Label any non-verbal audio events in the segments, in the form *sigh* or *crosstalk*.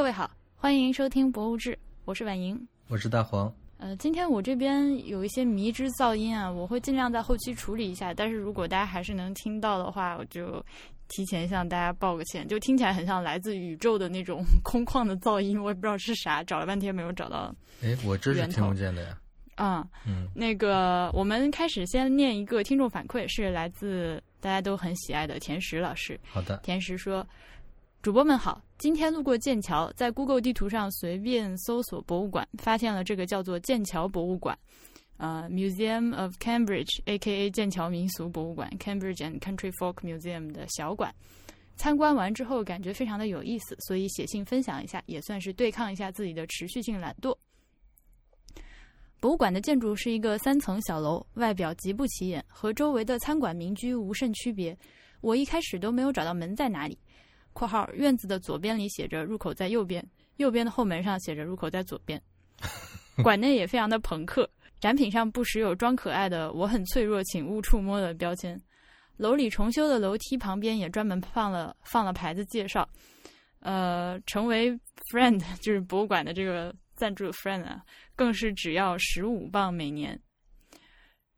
各位好，欢迎收听《博物志》，我是婉莹，我是大黄。呃，今天我这边有一些迷之噪音啊，我会尽量在后期处理一下。但是如果大家还是能听到的话，我就提前向大家报个歉，就听起来很像来自宇宙的那种空旷的噪音，我也不知道是啥，找了半天没有找到。哎，我这是听不见的呀。啊，嗯，那个，我们开始先念一个听众反馈，是来自大家都很喜爱的甜食老师。好的，甜食说：“主播们好，今天路过剑桥，在 Google 地图上随便搜索博物馆，发现了这个叫做剑桥博物馆，呃，Museum of Cambridge，A.K.A. 剑桥民俗博物馆 （Cambridge and Country Folk Museum） 的小馆。参观完之后，感觉非常的有意思，所以写信分享一下，也算是对抗一下自己的持续性懒惰。”博物馆的建筑是一个三层小楼，外表极不起眼，和周围的餐馆民居无甚区别。我一开始都没有找到门在哪里。（括号院子的左边里写着入口在右边，右边的后门上写着入口在左边。*laughs* ）馆内也非常的朋克，展品上不时有装可爱的“我很脆弱，请勿触摸”的标签。楼里重修的楼梯旁边也专门放了放了牌子介绍，呃，成为 friend *laughs* 就是博物馆的这个。赞助 friend 啊，更是只要十五磅每年。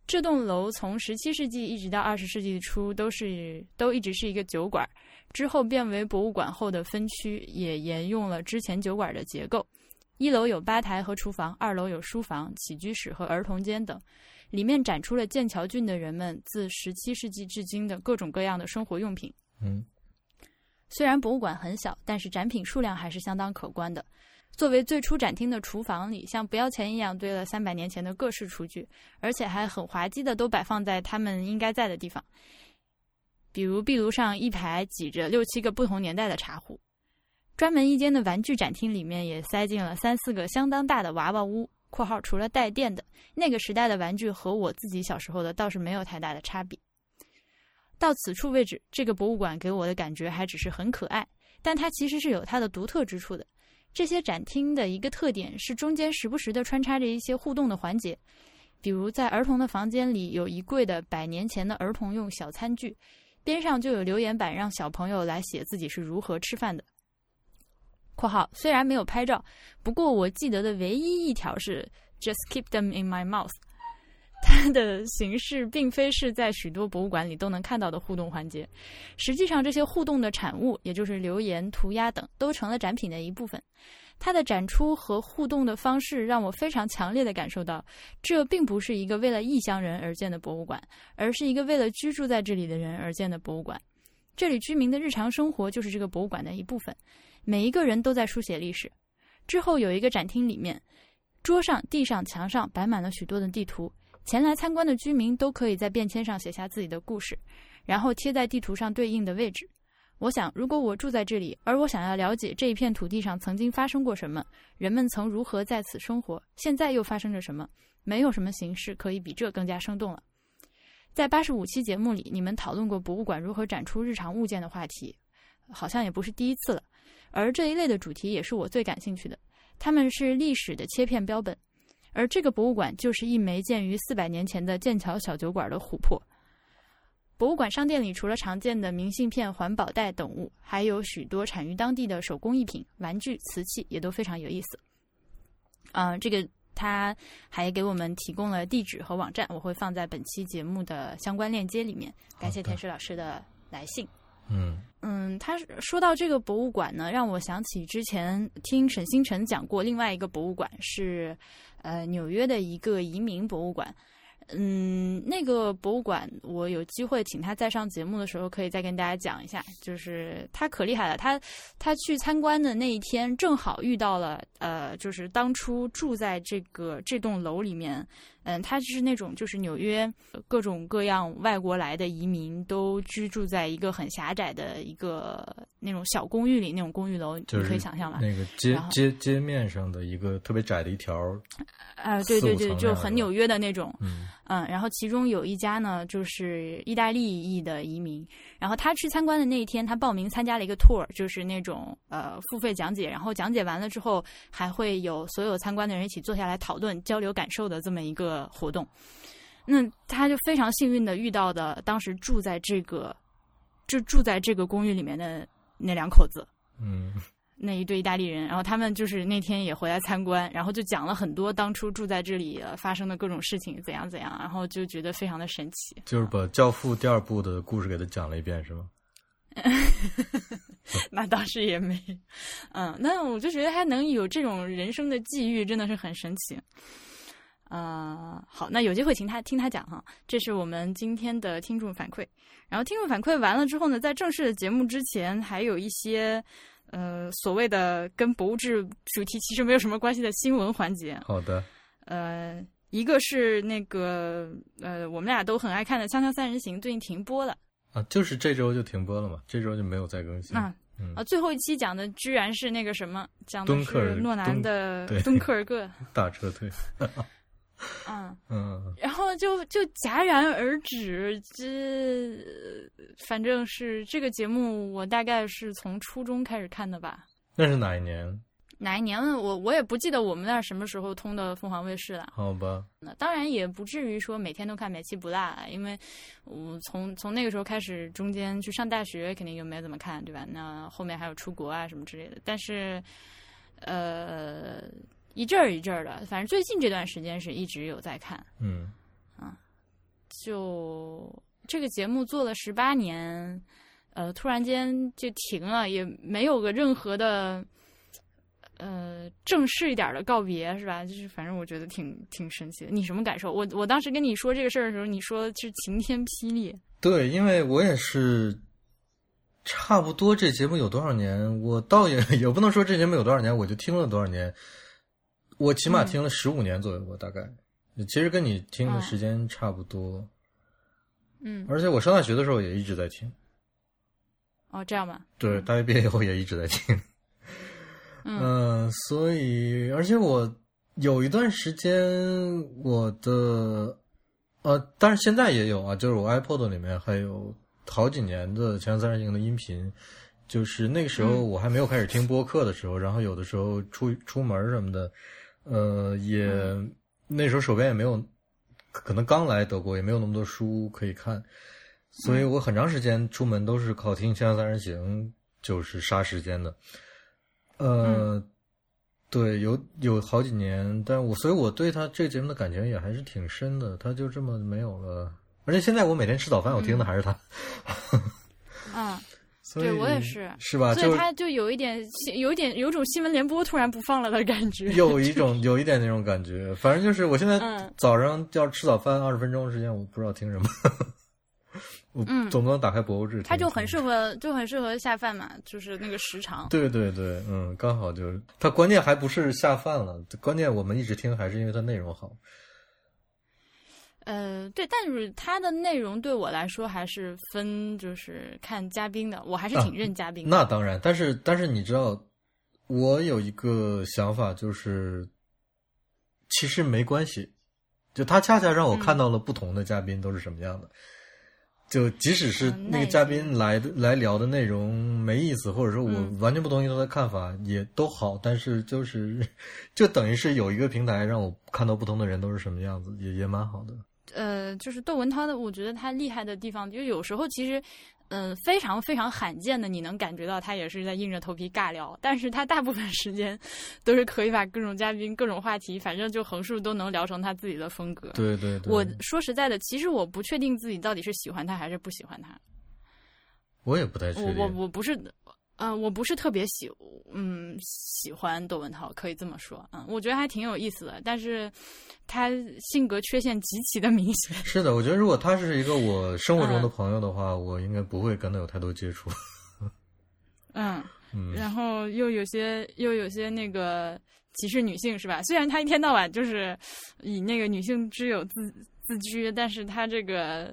这栋楼从十七世纪一直到二十世纪初都是都一直是一个酒馆，之后变为博物馆后的分区也沿用了之前酒馆的结构。一楼有吧台和厨房，二楼有书房、起居室和儿童间等，里面展出了剑桥郡的人们自十七世纪至今的各种各样的生活用品。嗯，虽然博物馆很小，但是展品数量还是相当可观的。作为最初展厅的厨房里，像不要钱一样堆了三百年前的各式厨具，而且还很滑稽的都摆放在他们应该在的地方。比如壁炉上一排挤着六七个不同年代的茶壶，专门一间的玩具展厅里面也塞进了三四个相当大的娃娃屋（括号除了带电的那个时代的玩具和我自己小时候的倒是没有太大的差别）。到此处为止，这个博物馆给我的感觉还只是很可爱，但它其实是有它的独特之处的。这些展厅的一个特点是，中间时不时的穿插着一些互动的环节，比如在儿童的房间里有一柜的百年前的儿童用小餐具，边上就有留言板，让小朋友来写自己是如何吃饭的。（括号虽然没有拍照，不过我记得的唯一一条是 “Just keep them in my mouth”。它的形式并非是在许多博物馆里都能看到的互动环节，实际上这些互动的产物，也就是留言、涂鸦等，都成了展品的一部分。它的展出和互动的方式让我非常强烈的感受到，这并不是一个为了异乡人而建的博物馆，而是一个为了居住在这里的人而建的博物馆。这里居民的日常生活就是这个博物馆的一部分，每一个人都在书写历史。之后有一个展厅，里面桌上、地上、墙上摆满了许多的地图。前来参观的居民都可以在便签上写下自己的故事，然后贴在地图上对应的位置。我想，如果我住在这里，而我想要了解这一片土地上曾经发生过什么，人们曾如何在此生活，现在又发生着什么，没有什么形式可以比这更加生动了。在八十五期节目里，你们讨论过博物馆如何展出日常物件的话题，好像也不是第一次了。而这一类的主题也是我最感兴趣的，它们是历史的切片标本。而这个博物馆就是一枚建于四百年前的剑桥小酒馆的琥珀。博物馆商店里除了常见的明信片、环保袋等物，还有许多产于当地的手工艺品、玩具、瓷器，也都非常有意思。嗯，这个他还给我们提供了地址和网站，我会放在本期节目的相关链接里面。感谢田石老师的来信。嗯嗯，他说到这个博物馆呢，让我想起之前听沈星辰讲过另外一个博物馆是。呃，纽约的一个移民博物馆，嗯，那个博物馆，我有机会请他再上节目的时候，可以再跟大家讲一下。就是他可厉害了，他他去参观的那一天，正好遇到了，呃，就是当初住在这个这栋楼里面。嗯，他就是那种，就是纽约各种各样外国来的移民都居住在一个很狭窄的一个那种小公寓里，那种公寓楼，你可以想象吧？那个街街街面上的一个特别窄的一条，啊，对对对，就很纽约的那种，嗯嗯，然后其中有一家呢，就是意大利裔的移民，然后他去参观的那一天，他报名参加了一个 tour，就是那种呃付费讲解，然后讲解完了之后，还会有所有参观的人一起坐下来讨论交流感受的这么一个。的活动，那他就非常幸运的遇到的当时住在这个就住在这个公寓里面的那两口子，嗯，那一对意大利人，然后他们就是那天也回来参观，然后就讲了很多当初住在这里发生的各种事情，怎样怎样，然后就觉得非常的神奇。就是把《教父》第二部的故事给他讲了一遍，是吗？*laughs* 那倒是也没，嗯，那我就觉得还能有这种人生的际遇，真的是很神奇。啊，好，那有机会请他听他讲哈，这是我们今天的听众反馈。然后听众反馈完了之后呢，在正式的节目之前，还有一些。呃，所谓的跟博物志主题其实没有什么关系的新闻环节。好的。呃，一个是那个呃，我们俩都很爱看的《锵锵三人行》，最近停播了。啊，就是这周就停播了嘛，这周就没有再更新。啊，啊，最后一期讲的居然是那个什么，讲的是诺兰的《敦刻尔克 *laughs*》大撤退。*laughs* 嗯嗯，然后就就戛然而止，这反正是这个节目，我大概是从初中开始看的吧。那是哪一年？哪一年？我我也不记得我们那什么时候通的凤凰卫视了。好吧。那当然也不至于说每天都看每期不落，因为我从从那个时候开始，中间去上大学肯定就没怎么看，对吧？那后面还有出国啊什么之类的，但是呃。一阵儿一阵儿的，反正最近这段时间是一直有在看。嗯，啊，就这个节目做了十八年，呃，突然间就停了，也没有个任何的呃正式一点的告别，是吧？就是反正我觉得挺挺神奇的。你什么感受？我我当时跟你说这个事儿的时候，你说是晴天霹雳。对，因为我也是差不多这节目有多少年，我倒也 *laughs* 也不能说这节目有多少年，我就听了多少年。我起码听了十五年左右，我大概，其实跟你听的时间差不多。嗯，而且我上大学的时候也一直在听。哦，这样吧。对，大学毕业以后也一直在听。*laughs* 嗯，所以，而且我有一段时间，我的，呃，但是现在也有啊，就是我 iPod 里面还有好几年的《前三人行》的音频，就是那个时候我还没有开始听播客的时候，然后有的时候出出门什么的。呃，也那时候手边也没有，可能刚来德国也没有那么多书可以看，所以我很长时间出门都是靠听《锵锵三人行》，就是杀时间的。呃，对，有有好几年，但我所以我对他这个节目的感情也还是挺深的。他就这么没有了，而且现在我每天吃早饭我听的还是他。*laughs* 嗯。对我也是，是吧？所以他就有一点，有一点，有种新闻联播突然不放了的感觉。*laughs* 有一种，有一点那种感觉。反正就是，我现在早上要吃早饭，二十分钟时间，我不知道听什么。*laughs* 我总不能打开博物志。它就很适合，就很适合下饭嘛，就是那个时长。对对对，嗯，刚好就是。他关键还不是下饭了，关键我们一直听，还是因为它内容好。呃，对，但是它的内容对我来说还是分，就是看嘉宾的，我还是挺认嘉宾。那当然，但是但是你知道，我有一个想法，就是其实没关系，就他恰恰让我看到了不同的嘉宾都是什么样的。就即使是那个嘉宾来的来聊的内容没意思，或者说我完全不同意他的看法，也都好，但是就是 *laughs* 就等于是有一个平台让我看到不同的人都是什么样子，也也蛮好的。呃，就是窦文涛的，我觉得他厉害的地方，就有时候其实，嗯，非常非常罕见的，你能感觉到他也是在硬着头皮尬聊，但是他大部分时间都是可以把各种嘉宾、各种话题，反正就横竖都能聊成他自己的风格。对对对。我说实在的，其实我不确定自己到底是喜欢他还是不喜欢他。我也不太确定。我我不是。嗯，我不是特别喜，嗯，喜欢窦文涛，可以这么说，嗯，我觉得还挺有意思的，但是他性格缺陷极其的明显。*laughs* 是的，我觉得如果他是一个我生活中的朋友的话，我应该不会跟他有太多接触。*laughs* 嗯嗯，然后又有些又有些那个歧视女性是吧？虽然他一天到晚就是以那个女性之友自自居，但是他这个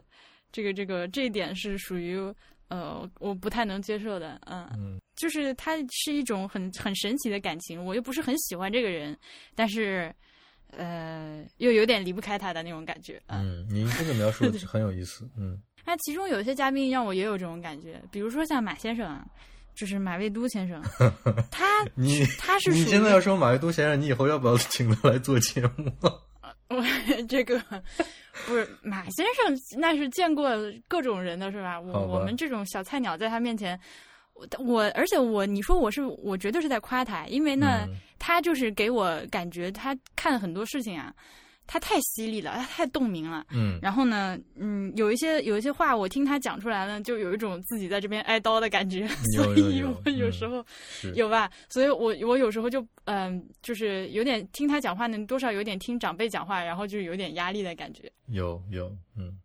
这个这个这一点是属于。呃，我不太能接受的，嗯，就是他是一种很很神奇的感情，我又不是很喜欢这个人，但是，呃，又有点离不开他的那种感觉。嗯，您这个描述很有意思，嗯。*laughs* 那其中有些嘉宾让我也有这种感觉，比如说像马先生，就是马未都先生，*laughs* 他你他是你现在要说马未都先生，你以后要不要请他来做节目？我 *laughs* 这个不是马先生，那是见过各种人的是吧？我我们这种小菜鸟在他面前，我我而且我你说我是我绝对是在夸他，因为呢，嗯他就是给我感觉他看很多事情啊，他太犀利了，他太洞明了。嗯。然后呢，嗯，有一些有一些话我听他讲出来呢，就有一种自己在这边挨刀的感觉，有 *laughs* 所以我有嗯时候、是。有吧，所以我我有时候就嗯、就是有点听他讲话呢，多少有点听长辈讲话，然后就有点压力的感觉。有有嗯。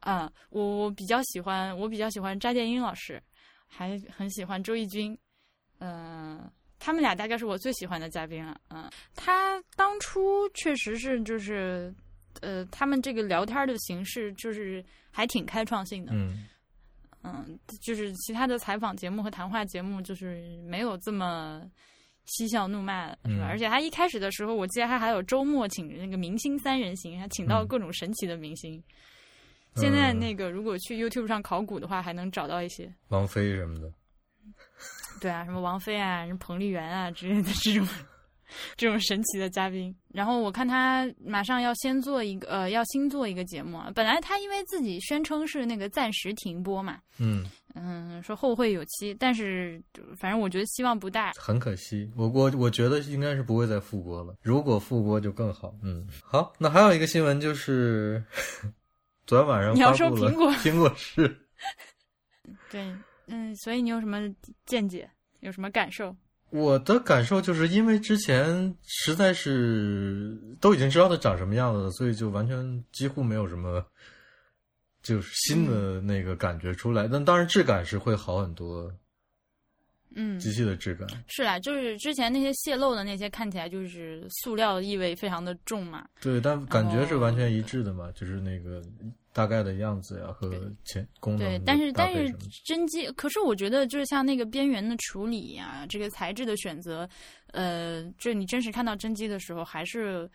啊、我我比较喜欢，我比较喜欢张建英老师，还很喜欢周轶君，嗯、他们俩大概是我最喜欢的嘉宾了。嗯、他当初确实是就是，呃，他们这个聊天的形式就是还挺开创性的。嗯嗯，就是其他的采访节目和谈话节目，就是没有这么嬉笑怒骂，是吧？嗯而且他一开始的时候，我记得他还有周末请那个明星三人行，还请到嗯各种神奇的明星。现在那个如果去 YouTube 上考古的话，还能找到一些，王菲什么的，对啊，什么王菲啊、什么彭丽媛啊之类的这种这种神奇的嘉宾。然后我看他马上要先做一个呃，要新做一个节目啊。本来他因为自己宣称是那个暂时停播嘛，嗯，嗯，说后会有期，但是反正我觉得希望不大。很可惜，我我我觉得应该是不会再复播了。如果复播就更好。嗯，好，那还有一个新闻就是，*laughs* 昨天晚上你要说苹果苹果是，*laughs* 对，嗯，所以你有什么见解？有什么感受？我的感受就是因为之前实在是都已经知道它长什么样子了，所以就完全几乎没有什么就是新的那个感觉出来。但当然质感是会好很多，嗯，机器的质感。是啦，就是之前那些泄露的那些看起来就是塑料意味非常的重嘛。对，但感觉是哦完全一致的嘛，就是那个大概的样子呀和前功能，对但是但是真机，可是我觉得就是像那个边缘的处理呀、这个材质的选择，呃，就你真实看到真机的时候，还是，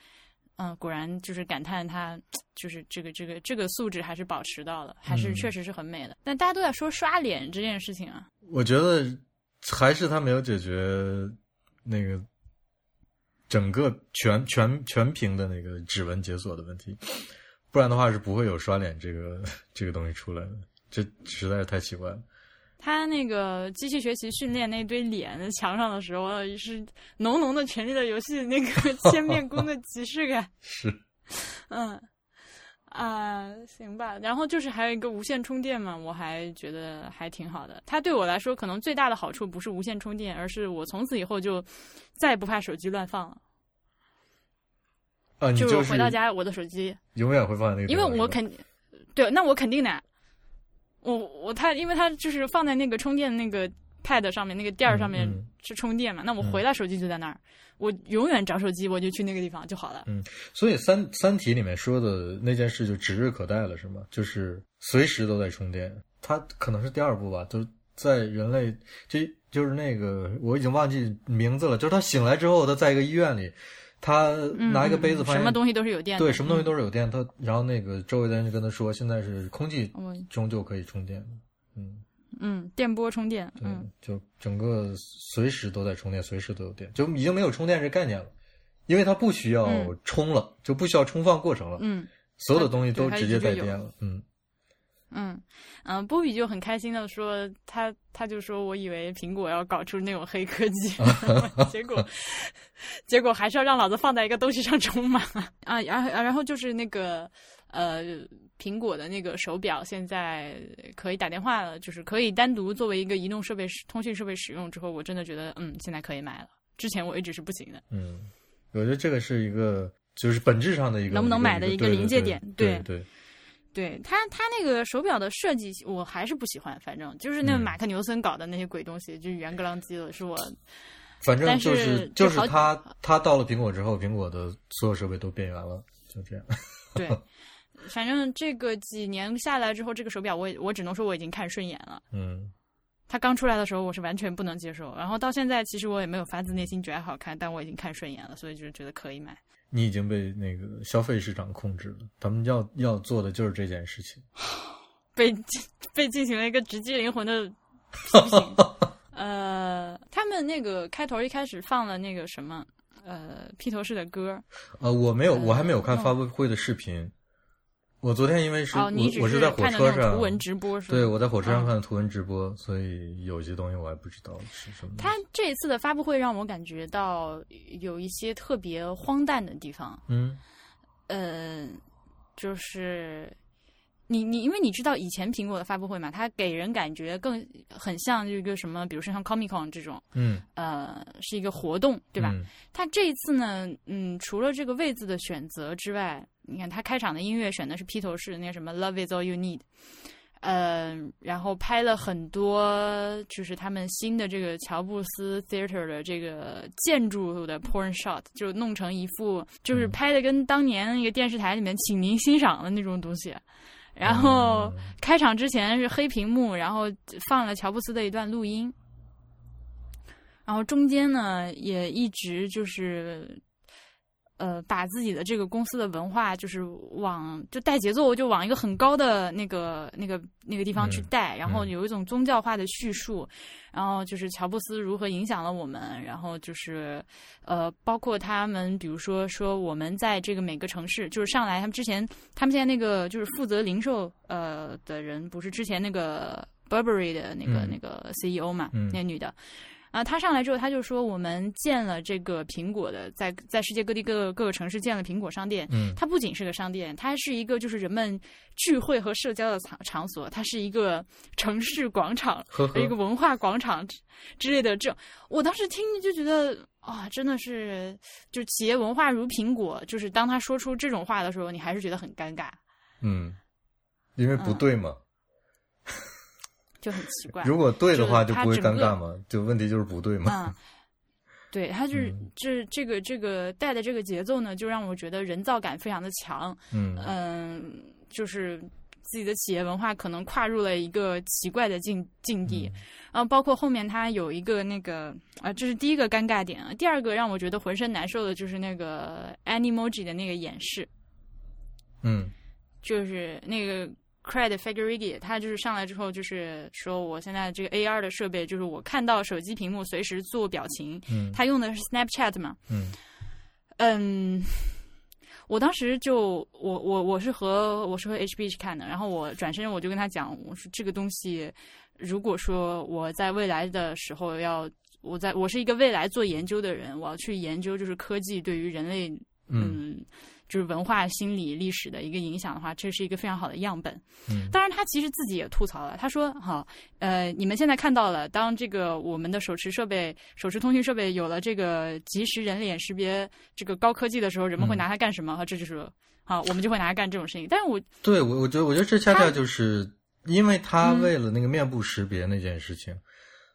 嗯、果然就是感叹它就是这个这个这个素质还是保持到了，还是嗯确实是很美的。但大家都在说刷脸这件事情啊，我觉得还是他没有解决那个整个全全全屏的那个指纹解锁的问题，不然的话是不会有刷脸这个这个东西出来的，这实在是太奇怪了。他那个机器学习训练那堆脸在墙上的时候，是浓浓的《权力的游戏》那个 *laughs* 千面弓的即视感。*laughs* 是，嗯，啊、行吧。然后就是还有一个无线充电嘛，我还觉得还挺好的。它对我来说，可能最大的好处不是无线充电，而是我从此以后就再也不怕手机乱放了。啊，你就是回到家，我的手机，永远会放在那个因为我肯对，那我肯定的。我我它，因为它就是放在那个充电那个 pad 上面，那个垫儿上面嗯嗯是充电嘛。那我嗯回来手机就在那儿，我永远找手机，我就去那个地方就好了。嗯所以三《三体》里面说的那件事就指日可待了，是吗？就是随时都在充电。它可能是第二部吧，就是在人类，这就是那个我已经忘记名字了，就是他醒来之后，他在一个医院里，他嗯拿一个杯子，嗯发现什么东西都是有电的，对，什么东西嗯都是有电。他然后那个周围的人就跟他说，现在是空气中就可以充电。嗯，嗯，电波充电，对，嗯就整个随时都在充电，随时都有电，就已经没有充电这概念了，因为它不需要嗯充了，就不需要充放过程了。嗯所有的东西都直接一直就有带电了。嗯，嗯嗯，波比就很开心的说，他他就说我以为苹果要搞出那种黑科技，*laughs* *laughs* 结果结果还是要让老子放在一个东西上充嘛 *laughs* 啊，然后然后就是那个呃。苹果的那个手表现在可以打电话了，就是可以单独作为一个移动设备、通讯设备使用。之后，我真的觉得，嗯，现在可以买了。之前我一直是不行的。嗯，我觉得这个是一个，就是本质上的一个能不能买的一个临界点对对对，对它，它那个手表的设计我还是不喜欢，反正就是那马克牛森搞的那些鬼东西，就是圆格啷机的，是我反正但就是就是他他到了苹果之后，苹果的所有设备都变圆了，就这样。对。*laughs* 反正这个几年下来之后，这个手表我也我只能说我已经看顺眼了。嗯它刚出来的时候我是完全不能接受，然后到现在其实我也没有发自内心觉得好看，但我已经看顺眼了，所以就是觉得可以买。你已经被那个消费市场控制了，他们要要做的就是这件事情。*sighs* 被被进行了一个直击灵魂的批评。*laughs* 呃，他们那个开头一开始放了那个什么，呃，披头士的歌，呃，我没有，我还没有看嗯发布会的视频。我昨天因为是、哦，你只我我是在火车上，图文直播是吧？对，我在火车上嗯看的图文直播，所以有些东西我还不知道是什么。他这一次的发布会让我感觉到有一些特别荒诞的地方，嗯呃，就是你你因为你知道以前苹果的发布会嘛，它给人感觉更很像一个什么，比如说像 Comic Con 这种，嗯，呃，是一个活动，对吧？嗯它这一次呢，嗯，除了这个位置的选择之外，你看它开场的音乐选的是披头士那个什么 Love Is All You Need，呃，然后拍了很多就是他们新的这个乔布斯 Theater 的这个建筑的 porn shot，就弄成一副就是拍的跟当年那个电视台里面请您欣赏的那种东西。然后开场之前是黑屏幕，然后放了乔布斯的一段录音，然后中间呢也一直就是，呃，把自己的这个公司的文化就是往就带节奏，就往一个很高的那个那个那个地方去嗯带，然后嗯有一种宗教化的叙述，然后就是乔布斯如何影响了我们，然后就是呃，包括他们，比如说说我们在这个每个城市，就是上来他们之前他们现在那个就是负责零售呃的人，不是之前那个 Burberry 的那个、嗯那个 CEO 嘛，嗯那女的。啊，他上来之后，他就说我们建了这个苹果的，在在世界各地各个各个城市建了苹果商店。嗯它不仅是个商店，它是一个就是人们聚会和社交的场场所，它是一个城市广场，呵呵一个文化广场之之类的。这我当时听就觉得啊，真的是就企业文化如苹果，就是当他说出这种话的时候，你还是觉得很尴尬，嗯，因为不嗯对嘛。就很奇怪。如果对的话，就就是不会尴尬嘛。就问题就是不对嘛。嗯，*laughs* 对，他就是嗯这这个这个带的这个节奏呢，就让我觉得人造感非常的强。嗯嗯，就是自己的企业文化可能跨入了一个奇怪的境境地。嗯然后包括后面他有一个那个啊，这是第一个尴尬点啊。第二个让我觉得浑身难受的就是那个 Animoji 的那个演示，嗯就是那个 Craig Federighi，他就是上来之后就是说，我现在这个 AR 的设备，就是我看到手机屏幕随时做表情，嗯。他用的是 Snapchat 嘛，嗯。嗯，我当时就我我我是和我是和 HB 去看的，然后我转身我就跟他讲，我说这个东西，如果说我在未来的时候要我在我是一个未来做研究的人，我要去研究就是科技对于人类嗯。嗯就是文化、心理、历史的一个影响的话，这是一个非常好的样本。嗯当然，他其实自己也吐槽了，他说：“好，呃，你们现在看到了，当这个我们的手持设备、手持通讯设备有了这个即时人脸识别这个高科技的时候，人们会嗯拿它干什么？哈、这就是好，我们就会拿它干这种事情。但是我对我我觉得我觉得这恰恰就是因为他嗯为了那个面部识别那件事情，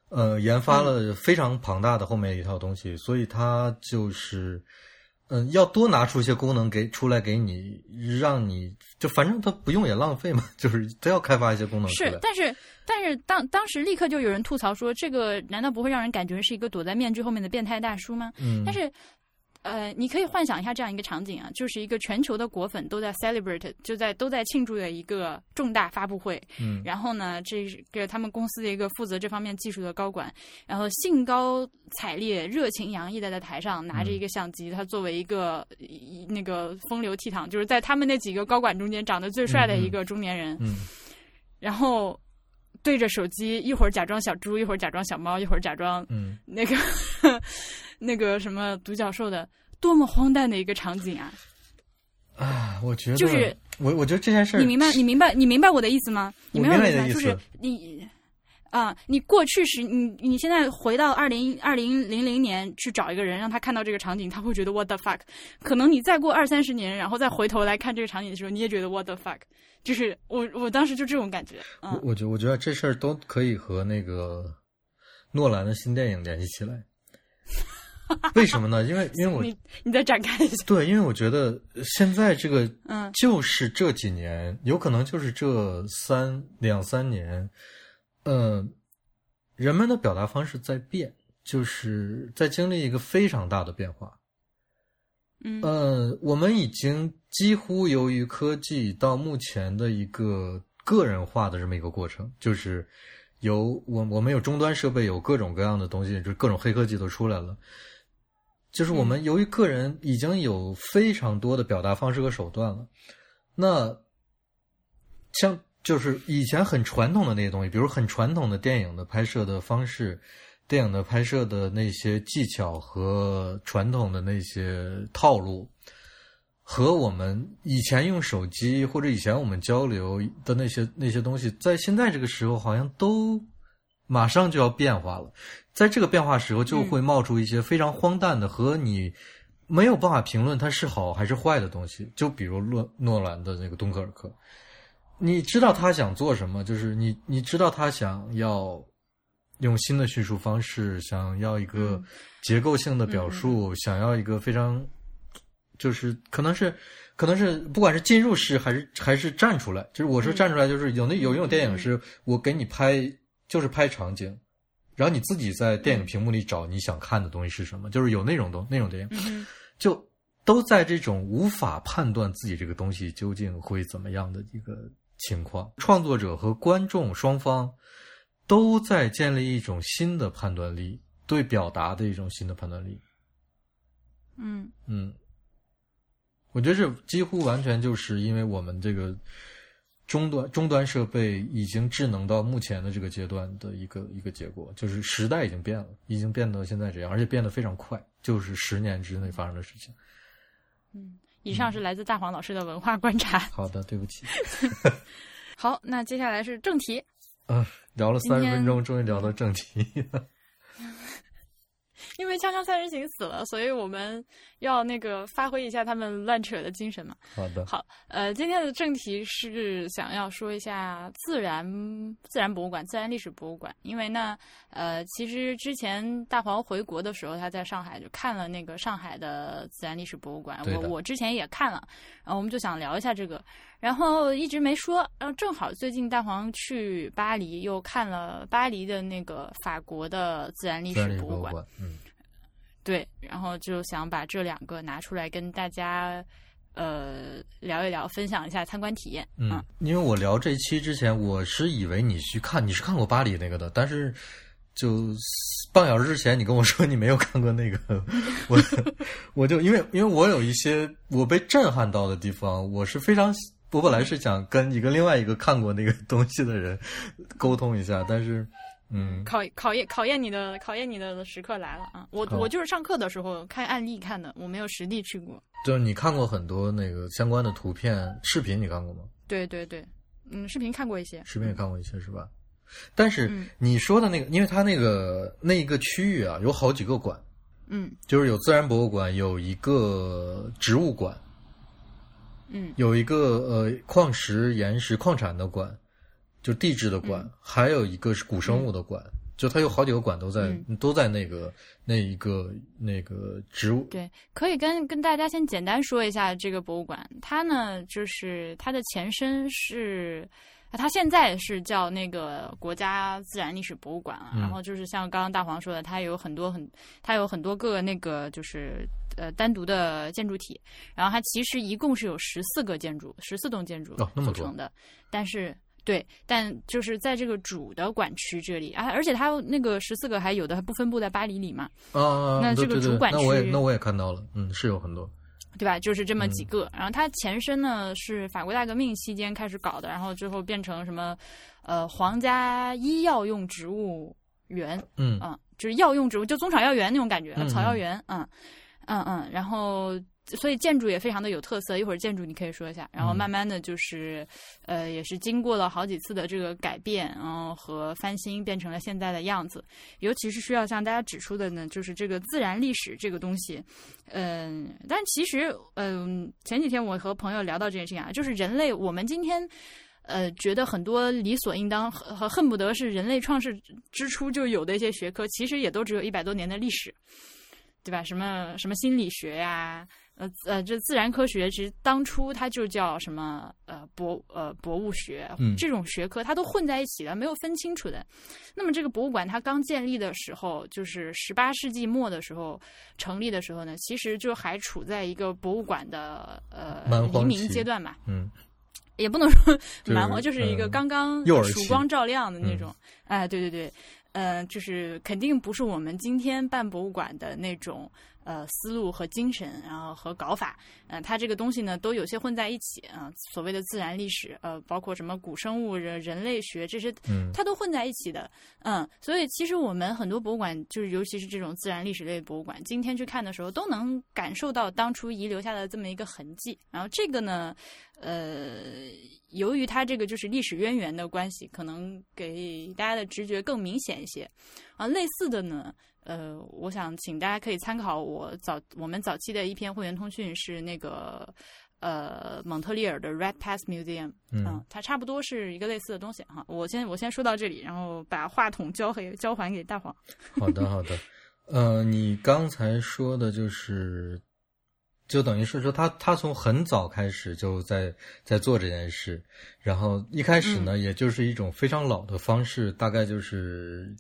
呃，研发了非常庞大的后面一套东西，所以他就是。嗯，要多拿出一些功能给出来给你，让你就反正他不用也浪费嘛，*laughs* 就是都要开发一些功能是，。但是但是当当时立刻就有人吐槽说，这个难道不会让人感觉是一个躲在面具后面的变态大叔吗？嗯，但是，呃，你可以幻想一下这样一个场景啊，就是一个全球的果粉都在 celebrate，就在都在庆祝的一个重大发布会。嗯。然后呢，这个他们公司的一个负责这方面技术的高管，然后兴高采烈、热情洋溢的在台上拿着一个相机，他作为一个一那个风流倜傥，就是在他们那几个高管中间长得最帅的一个中年人，嗯。然后对着手机，一会儿假装小猪，一会儿假装小猫，一会儿假装嗯。那个那个什么独角兽的，多么荒诞的一个场景啊！啊，我觉得就是我我觉得这件事儿你明白？你明白？你明白我的意思吗？你我明白我的意思？就是你啊，你过去时，你你现在回到二零二零零零年去找一个人，让他看到这个场景，他会觉得 what the fuck。可能你再过二三十年，然后再回头来看这个场景的时候，你也觉得 what the fuck。就是我我当时就这种感觉，嗯我我觉我觉得这事儿都可以和那个诺兰的新电影联系起来。*laughs* 为什么呢？因为因为我你你再展开一下，对，因为我觉得现在这个嗯就是这几年，有可能就是这三两三年，呃，人们的表达方式在变，就是在经历一个非常大的变化。嗯呃，我们已经几乎由于科技到目前的一个个人化的这么一个过程，就是有我我们有终端设备，有各种各样的东西，就是各种黑科技都出来了。就是我们由于个人已经有非常多的表达方式和手段了，那像就是以前很传统的那些东西，比如很传统的电影的拍摄的方式，电影的拍摄的那些技巧和传统的那些套路，和我们以前用手机或者以前我们交流的那些那些东西，在现在这个时候好像都马上就要变化了。在这个变化时候，就会冒出一些非常荒诞的和你没有办法评论它是好还是坏的东西。就比如诺诺兰的那个《敦刻尔克》，你知道他想做什么，就是你你知道他想要用新的叙述方式，想要一个结构性的表述，想要一个非常就是可能是可能是不管是进入式还是还是站出来，就是我说站出来，就是有那有一种电影是我给你拍就是拍场景。然后你自己在电影屏幕里找你想看的东西是什么，就是有那种东那种电影，就都在这种无法判断自己这个东西究竟会怎么样的一个情况。创作者和观众双方都在建立一种新的判断力，对表达的一种新的判断力。嗯嗯，我觉得这几乎完全就是因为我们这个。终端终端设备已经智能到目前的这个阶段的一个一个结果，就是时代已经变了，已经变到现在这样，而且变得非常快，就是十年之内发生的事情。嗯，以上是来自大黄老师的文化观察。好的，对不起。*laughs* 好，那接下来是正题。嗯，聊了三十分钟，终于聊到正题了。因为《锵锵三人行》死了，所以我们要那个发挥一下他们乱扯的精神嘛。好的。好，呃，今天的正题是想要说一下自然自然博物馆、自然历史博物馆。因为呢，呃，其实之前大黄回国的时候，他在上海就看了那个上海的自然历史博物馆。我我之前也看了，然后我们就想聊一下这个，然后一直没说。然后正好最近大黄去巴黎，又看了巴黎的那个法国的自然历史博物馆。嗯。对，然后就想把这两个拿出来跟大家，呃，聊一聊，分享一下参观体验。嗯，因为我聊这期之前，我是以为你去看，你是看过巴黎那个的，但是就半小时之前你跟我说你没有看过那个，我 *laughs* 我就因为因为我有一些我被震撼到的地方，我是非常，我本来是想跟你跟另外一个看过那个东西的人沟通一下，但是。嗯，考考验考验你的考验你的时刻来了啊！我我就是上课的时候看案例看的，我没有实地去过。就是你看过很多那个相关的图片、视频，你看过吗？对对对，嗯，视频看过一些，视频也看过一些，是吧？但是你说的那个，因为它那个那一个区域啊，有好几个馆，嗯，就是有自然博物馆，有一个植物馆，嗯，有一个呃矿石、岩石、矿产的馆。就地质的馆，还有一个是古生物的馆，就它有好几个馆都在都在那个那一个那个植物。对，可以跟跟大家先简单说一下这个博物馆，它呢就是它的前身是，它现在是叫那个国家自然历史博物馆了。然后就是像刚刚大黄说的，它有很多很它有很多个那个就是呃单独的建筑体，然后它其实一共是有十四个建筑，十四栋建筑组成的，但是。对，但就是在这个主的管区这里啊，而且它那个十四个还有的还不分布在巴黎里嘛。啊，那这个主管区，那我也那我也看到了，嗯，是有很多，对吧？就是这么几个。然后它前身呢是法国大革命期间开始搞的，然后最后变成什么呃皇家医药用植物园，嗯啊，就是药用植物，就中草药园那种感觉，草药园，嗯嗯嗯，然后。所以建筑也非常的有特色，一会儿建筑你可以说一下。然后慢慢的就是，呃，也是经过了好几次的这个改变，然后和翻新，变成了现在的样子。尤其是需要向大家指出的呢，就是这个自然历史这个东西，嗯，但其实，嗯，前几天我和朋友聊到这件事情啊，就是人类，我们今天，呃，觉得很多理所应当和恨不得是人类创世之初就有的一些学科，其实也都只有一百多年的历史，对吧？什么什么心理学呀？呃呃，这自然科学其实当初它就叫什么呃博呃博物学，这种学科它都混在一起的，没有分清楚的。那么这个博物馆它刚建立的时候，就是十八世纪末的时候成立的时候呢，其实就还处在一个博物馆的呃黎明阶段吧。嗯，*laughs* 也不能说蛮荒，就是一个刚刚曙光照亮的那种。哎，对对对，呃，就是肯定不是我们今天办博物馆的那种。呃思路和精神，然后和搞法，呃，它这个东西呢都有些混在一起啊、所谓的自然历史，呃，包括什么古生物、人人类学这些，嗯它都混在一起的。嗯，所以其实我们很多博物馆，就是尤其是这种自然历史类的博物馆，今天去看的时候，都能感受到当初遗留下的这么一个痕迹。然后这个呢，呃，由于它这个就是历史渊源的关系，可能给大家的直觉更明显一些。啊，类似的呢，呃，我想请大家可以参考我早我们早期的一篇会员通讯，是那个呃蒙特利尔的 Red Pass Museum，嗯它差不多是一个类似的东西哈。我先我先说到这里，然后把话筒交给交还给大黄。好的，好的。*laughs* 呃，你刚才说的就是，就等于是说他他从很早开始就在在做这件事，然后一开始呢，也就是一种非常老的方式，大概就是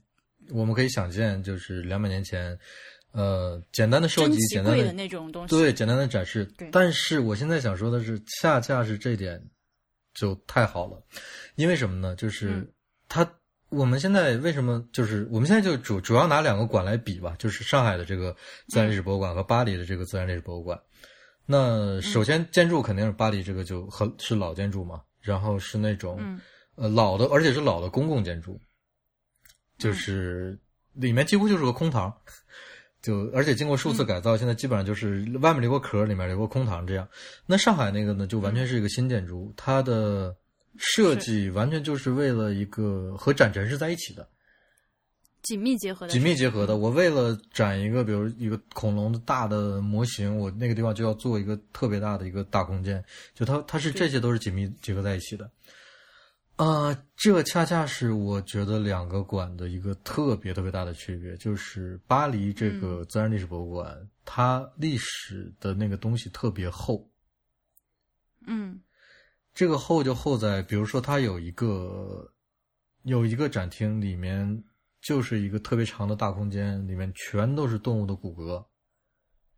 我们可以想见，就是两百年前，呃，简单的收集，简单的那种东西，对，简单的展示。但是我现在想说的是，恰恰是这点就太好了，因为什么呢？就是嗯它，我们现在为什么就是我们现在就主主要拿两个馆来比吧，就是上海的这个自然历史博物馆和巴黎的这个自然历史博物馆。那首先建筑肯定是巴黎这个就很是老建筑嘛，然后是那种、嗯呃老的，而且是老的公共建筑，就是里面几乎就是个空堂，就而且经过数次改造，现在基本上就是外面留个壳，里面留个空堂这样。那上海那个呢，就完全是一个新建筑，它的设计完全就是为了一个和展陈是在一起的，紧密结合的，紧密结合的。我为了展一个，比如一个恐龙的大的模型，我那个地方就要做一个特别大的一个大空间，就它它是这些都是紧密结合在一起的。啊、这恰恰是我觉得两个馆的一个特别特别大的区别，就是巴黎这个自然历史博物馆，它历史的那个东西特别厚，嗯。这个厚就厚在，比如说它有一个有一个展厅，里面就是一个特别长的大空间，里面全都是动物的骨骼，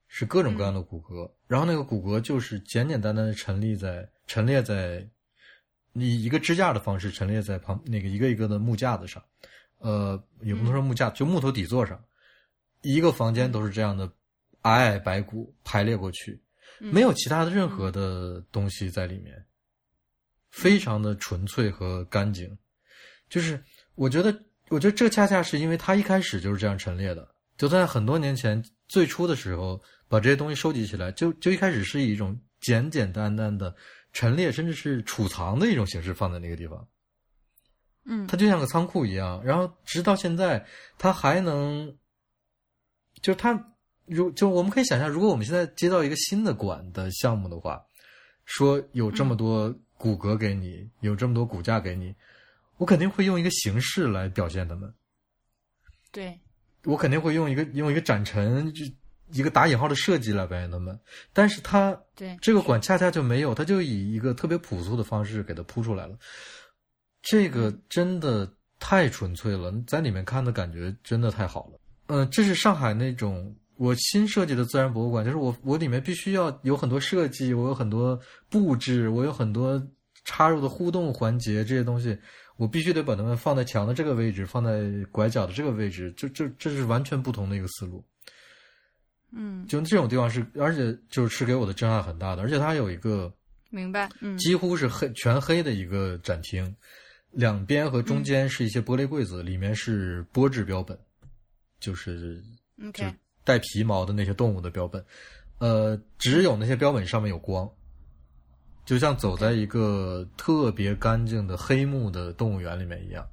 是各种各样的骨骼。然后那个骨骼就是简简单单的陈列在陈列在以一个支架的方式陈列在旁那个一个一个的木架子上，呃，也不能说木架，就木头底座上，一个房间都是这样的矮矮白骨排列过去，嗯。没有其他的任何的东西在里面，非常的纯粹和干净。就是我觉得，我觉得这恰恰是因为他一开始就是这样陈列的，就在很多年前最初的时候，把这些东西收集起来，就就一开始是以一种简简单单的陈列，甚至是储藏的一种形式放在那个地方。嗯。它就像个仓库一样，然后直到现在，它还能，就是它如就我们可以想象，如果我们现在接到一个新的馆的项目的话，说有这么多骨骼给你，有这么多骨架给你，我肯定会用一个形式来表现它们，对，我肯定会用一个用一个展陈，就一个打引号的设计来表现它们，但是他对这个馆恰恰就没有，他就以一个特别朴素的方式给它铺出来了。这个真的太纯粹了，在里面看的感觉真的太好了。嗯、这是上海那种我新设计的自然博物馆，就是我我里面必须要有很多设计，我有很多布置，我有很多插入的互动环节，这些东西我必须得把它们放在墙的这个位置，放在拐角的这个位置，就这这是完全不同的一个思路。嗯，就这种地方是，而且就是给我的震撼很大的，而且它有一个明白，嗯。几乎是黑全黑的一个展厅，两边和中间是一些玻璃柜子，里面是玻制标本，就是就，OK，带皮毛的那些动物的标本，呃，只有那些标本上面有光，就像走在一个特别干净的黑幕的动物园里面一样。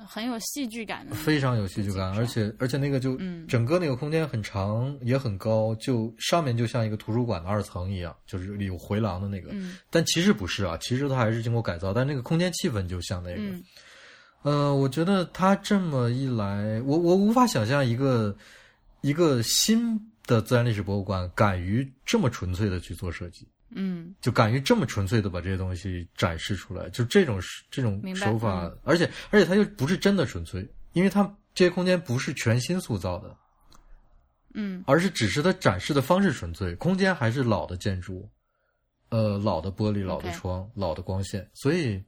嗯，很有戏剧感的，非常有戏剧感，而且而且那个就嗯整个那个空间很长也很高，就上面就像一个图书馆的二层一样，就是有回廊的那个。嗯但其实不是啊，其实它还是经过改造，但那个空间气氛就像那个。嗯呃，我觉得它这么一来，我我无法想象一个一个新的自然历史博物馆敢于这么纯粹的去做设计。嗯。就敢于这么纯粹的把这些东西展示出来，就这种这种手法，嗯。而且而且它又不是真的纯粹，因为它这些空间不是全新塑造的，嗯。而是只是它展示的方式纯粹，空间还是老的建筑，呃，老的玻璃、老的窗、老的光线，所以，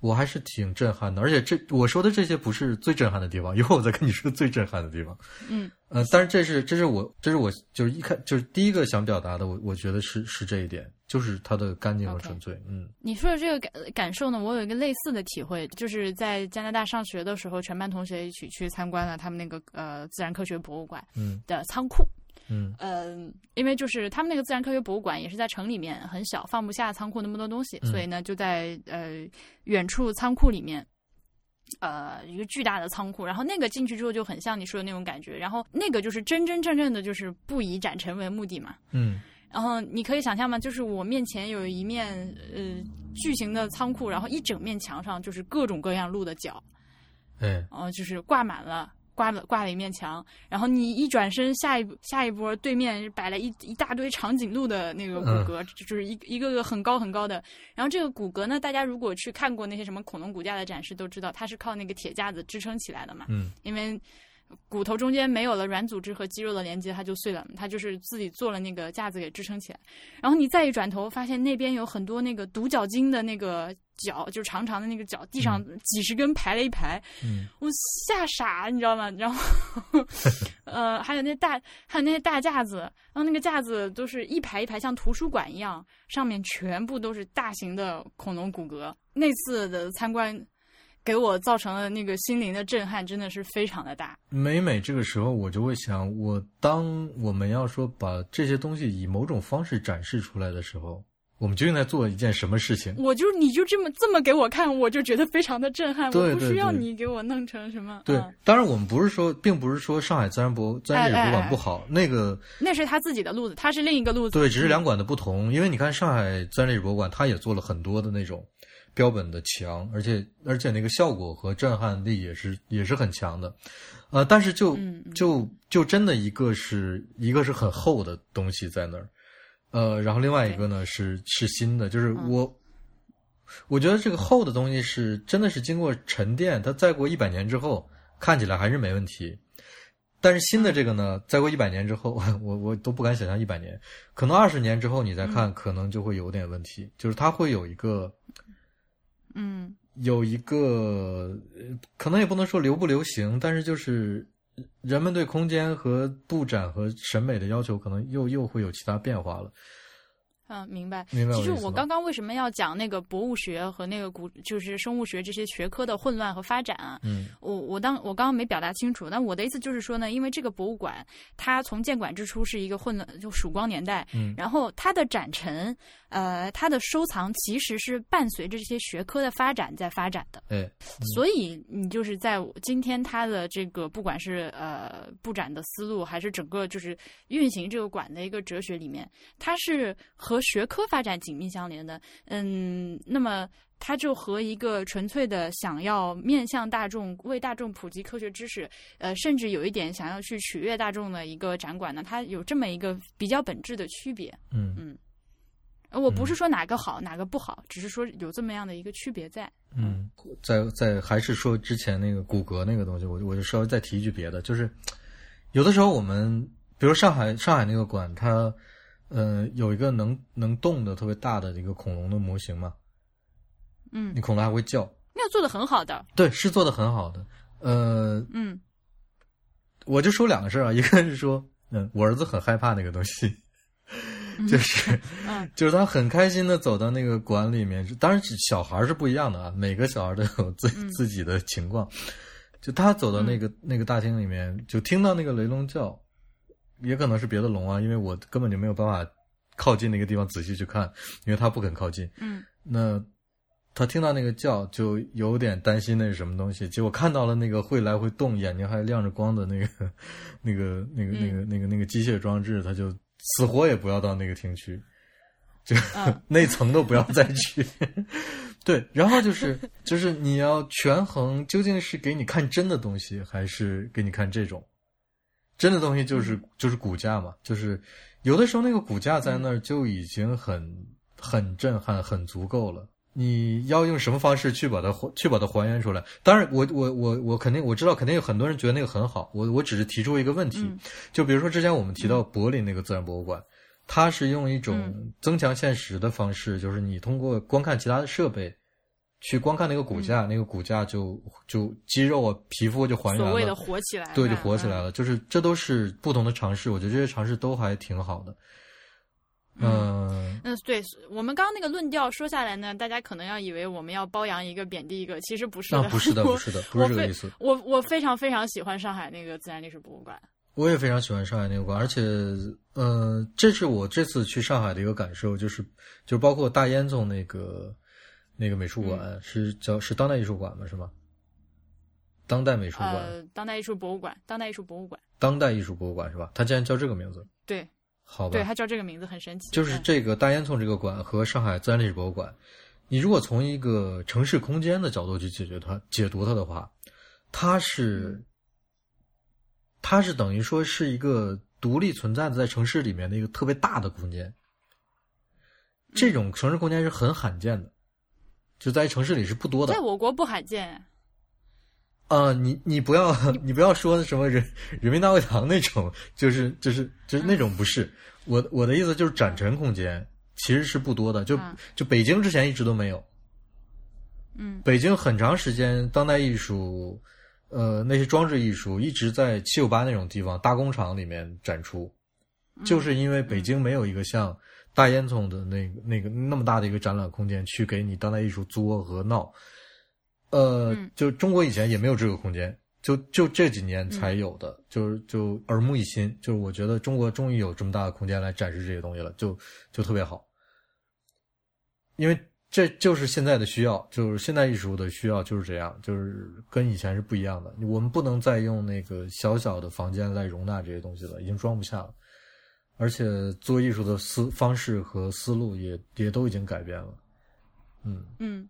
我还是挺震撼的。而且这我说的这些不是最震撼的地方，一会儿我再跟你说最震撼的地方。嗯呃，但是这是这是我这是我就是一开就是第一个想表达的，我我觉得是是这一点，就是它的干净和纯粹。嗯你说的这个感感受呢，我有一个类似的体会，就是在加拿大上学的时候，全班同学一起去参观了他们那个呃自然科学博物馆嗯的仓库。嗯嗯，因为就是他们那个自然科学博物馆也是在城里面很小，放不下仓库那么多东西，嗯所以呢就在呃远处仓库里面。呃，一个巨大的仓库，然后那个进去之后就很像你说的那种感觉，然后那个就是真真正正的，就是不以展陈为目的嘛。嗯然后你可以想象吗？就是我面前有一面呃巨型的仓库，然后一整面墙上就是各种各样鹿的角，哎呃，就是挂满了。挂了挂了一面墙，然后你一转身，下一下一波对面摆了一一大堆长颈鹿的那个骨骼，就是一一个个很高很高的。然后这个骨骼呢，大家如果去看过那些什么恐龙骨架的展示，都知道它是靠那个铁架子支撑起来的嘛。嗯因为骨头中间没有了软组织和肌肉的连接，它就碎了。它就是自己做了那个架子给支撑起来。然后你再一转头，发现那边有很多那个独角鲸的那个脚，就是长长的那个脚，地上几十根排了一排，嗯我吓傻，你知道吗？然后，*laughs* 呃，还有那大，还有那些大架子，然后那个架子都是一排一排，像图书馆一样，上面全部都是大型的恐龙骨骼。那次的参观。给我造成了那个心灵的震撼，真的是非常的大。每每这个时候，我就会想，我当我们要说把这些东西以某种方式展示出来的时候，我们究竟在做一件什么事情？我就你就这么这么给我看，我就觉得非常的震撼。对我不需要你给我弄成什么。对嗯，当然我们不是说，并不是说上海自然博自然历史博物哎哎哎馆不好，那个那是他自己的路子，他是另一个路子。对，只是两馆的不同。因为你看上海自然历史博物馆，他也做了很多的那种标本的强，而且而且那个效果和震撼力也是也是很强的。呃，但是就就就真的一个是一个是很厚的东西在那儿，呃，然后另外一个呢是是新的，就是嗯我。我觉得这个厚的东西是真的是经过沉淀，它再过一百年之后看起来还是没问题。但是新的这个呢，再过一百年之后，*laughs* 我我都不敢想象一百年，可能二十年之后你再看，可能就会有点问题，就是它会有一个嗯有一个，呃可能也不能说流不流行，但是就是人们对空间和布展和审美的要求，可能又又会有其他变化了。嗯，明白。明白其实我刚刚为什么要讲那个博物学和那个古，就是生物学这些学科的混乱和发展啊？嗯我我当我刚刚没表达清楚，但我的意思就是说呢，因为这个博物馆它从建馆之初是一个混乱，就曙光年代，嗯然后它的展陈，呃，它的收藏其实是伴随着这些学科的发展在发展的，哎，所以你就是在今天它的这个不管是呃布展的思路，还是整个就是运行这个馆的一个哲学里面，它是和学科发展紧密相连的。嗯，那么它就和一个纯粹的想要面向大众、为大众普及科学知识，呃，甚至有一点想要去取悦大众的一个展馆呢，它有这么一个比较本质的区别。嗯呃我不是说哪个好、哪个不好，只是说有这么样的一个区别在。嗯，在在还是说之前那个骨骼那个东西，我我就稍微再提一句别的，就是有的时候我们，比如上海上海那个馆，它呃有一个能能动的特别大的一个恐龙的模型嘛，嗯你，恐龙还会叫，那做的很好的。对，是做的很好的。呃，嗯我就说两个事儿啊，一个是说，嗯，我儿子很害怕那个东西，就是 *laughs* 嗯就是他很开心的走到那个馆里面，当然小孩是不一样的啊，每个小孩都有自嗯自己的情况。就他走到那个那个大厅里面，就听到那个雷龙叫，也可能是别的龙啊，因为我根本就没有办法靠近那个地方仔细去看，因为他不肯靠近。嗯那他听到那个叫，就有点担心那是什么东西。结果看到了那个会来回动、眼睛还亮着光的那个、*laughs* 那个、那个、那个、那个、那个机械装置，他就死活也不要到那个厅去，就、*laughs* 嗯那层都不要再去。*laughs* 对，然后就是 *laughs* 就是你要权衡，究竟是给你看真的东西，还是给你看这种真的东西？就是就是骨架嘛，就是有的时候那个骨架在那儿就已经很很震撼、很足够了。你要用什么方式去把它还去把它还原出来？当然我，我我我肯定我知道，肯定有很多人觉得那个很好。我我只是提出一个问题，嗯就比如说之前我们提到柏林那个自然博物馆，它是用一种嗯增强现实的方式，就是你通过观看其他的设备去观看那个骨架，那个骨架就就肌肉啊、皮肤就还原了，所谓的活起来，对，就活起来了。就是这都是不同的尝试，我觉得这些尝试都还挺好的。嗯，嗯，对我们刚刚那个论调说下来呢，大家可能要以为我们要褒扬一个贬低一个，其实不是的，不是的，不是的，不是这个意思。我我非常非常喜欢上海那个自然历史博物馆，我也非常喜欢上海那个馆，而且，呃，这是我这次去上海的一个感受，就是就包括大烟囱那个那个美术馆是叫是当代艺术馆吗？是吗？当代美术馆，呃，当代艺术博物馆，当代艺术博物馆，当代艺术博物馆是吧？它竟然叫这个名字，对。好吧，对，它叫这个名字很神奇。就是这个大烟囱这个馆和上海自然历史博物馆，你如果从一个城市空间的角度去解决它、解读它的话，它是，它是等于说是一个独立存在的在城市里面的一个特别大的空间。这种城市空间是很罕见的，就在城市里是不多的。在我国不罕见。啊，你你不要 *laughs* 你不要说什么人人民大会堂那种，就是就是就是那种不是我我的意思就是展陈空间其实是不多的，就就北京之前一直都没有，嗯，北京很长时间当代艺术，呃那些装置艺术一直在七九八那种地方大工厂里面展出，就是因为北京没有一个像大烟囱的那个那个那么大的一个展览空间去给你当代艺术作和闹。呃，就中国以前也没有这个空间，就就这几年才有的，就是就耳目一新，就是我觉得中国终于有这么大的空间来展示这些东西了，就就特别好，因为这就是现在的需要，就是现代艺术的需要就是这样，就是跟以前是不一样的。我们不能再用那个小小的房间来容纳这些东西了，已经装不下了，而且做艺术的思方式和思路也也都已经改变了，嗯。嗯。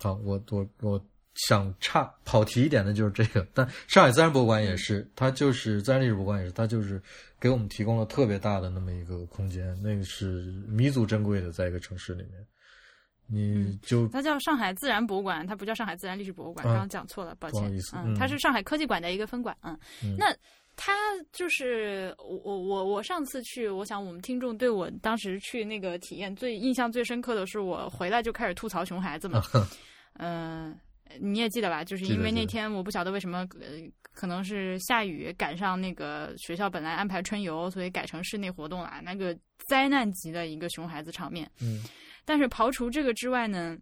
好，我我我想差跑题一点的就是这个，但上海自然博物馆也是，它就是自然历史博物馆也是，它就是给我们提供了特别大的那么一个空间，那个是弥足珍贵的，在一个城市里面，你就它叫上海自然博物馆，它不叫上海自然历史博物馆，刚刚讲错了，抱歉，嗯，它是上海科技馆的一个分馆，嗯，那它就是我我我我上次去，我想我们听众对我当时去那个体验最印象最深刻的是，我回来就开始吐槽熊孩子嘛。*laughs* 嗯，你也记得吧？就是因为那天我不晓得为什么，呃，可能是下雨赶上那个学校本来安排春游，所以改成室内活动了。那个灾难级的一个熊孩子场面。嗯。但是刨除这个之外呢，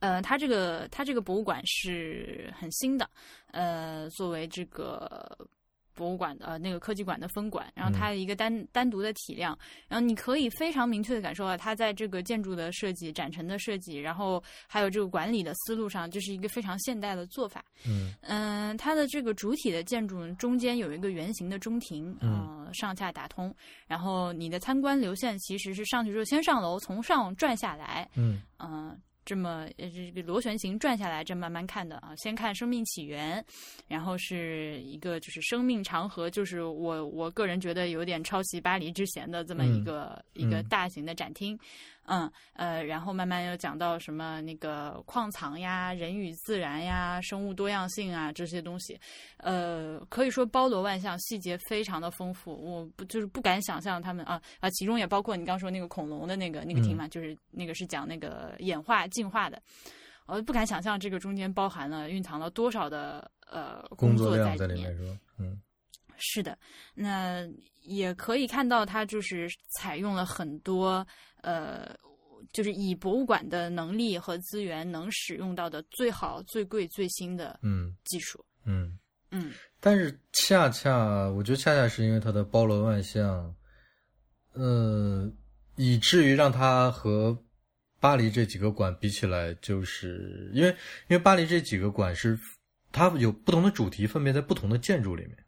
呃，它这个它这个博物馆是很新的，呃，作为这个。博物馆的呃那个科技馆的分馆，然后它一个单单独的体量，然后你可以非常明确的感受到它在这个建筑的设计、展陈的设计，然后还有这个管理的思路上，就是一个非常现代的做法。嗯嗯，它的这个主体的建筑中间有一个圆形的中庭，嗯，上下打通，然后你的参观流线其实是上去之后先上楼，从上转下来，嗯嗯。这么呃这个螺旋形转下来，这慢慢看的啊，先看生命起源，然后是一个就是生命长河，就是我我个人觉得有点抄袭巴黎之前的这么一个一个大型的展厅。嗯呃，然后慢慢又讲到什么那个矿藏呀、人与自然呀、生物多样性啊这些东西，呃，可以说包罗万象，细节非常的丰富。我不就是不敢想象他们啊啊，其中也包括你刚说那个恐龙的那个那个题嘛，就是那个是讲那个演化进化的，我不敢想象这个中间包含了蕴藏了多少的呃工作在里面是吧？嗯，是的，那也可以看到它就是采用了很多。呃，就是以博物馆的能力和资源能使用到的最好、最贵、最新的嗯技术，嗯嗯。但是恰恰，我觉得恰恰是因为它的包罗万象，呃，以至于让它和巴黎这几个馆比起来，就是因为因为巴黎这几个馆是它有不同的主题，分别在不同的建筑里面，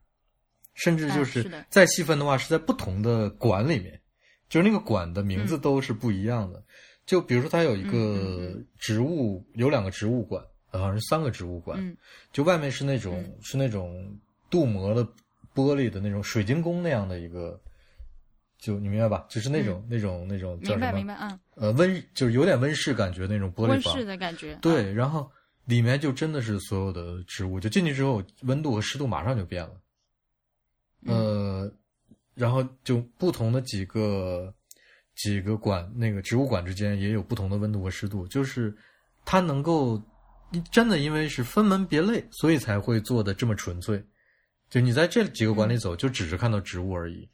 甚至就是再细分的话，是在不同的馆里面。就是那个馆的名字都是不一样的，就比如说它有一个植物，有两个植物馆，好像是三个植物馆，就外面是那种是那种镀膜的玻璃的那种水晶宫那样的一个，就你明白吧？就是那种那种那种叫什么？明白明白啊。呃，温就是有点温室感觉那种玻璃房温室的感觉。对，然后里面就真的是所有的植物，就进去之后温度和湿度马上就变了，呃。然后就不同的几个几个馆，那个植物馆之间也有不同的温度和湿度，就是它能够真的因为是分门别类，所以才会做的这么纯粹。就你在这几个馆里走，就只是看到植物而已，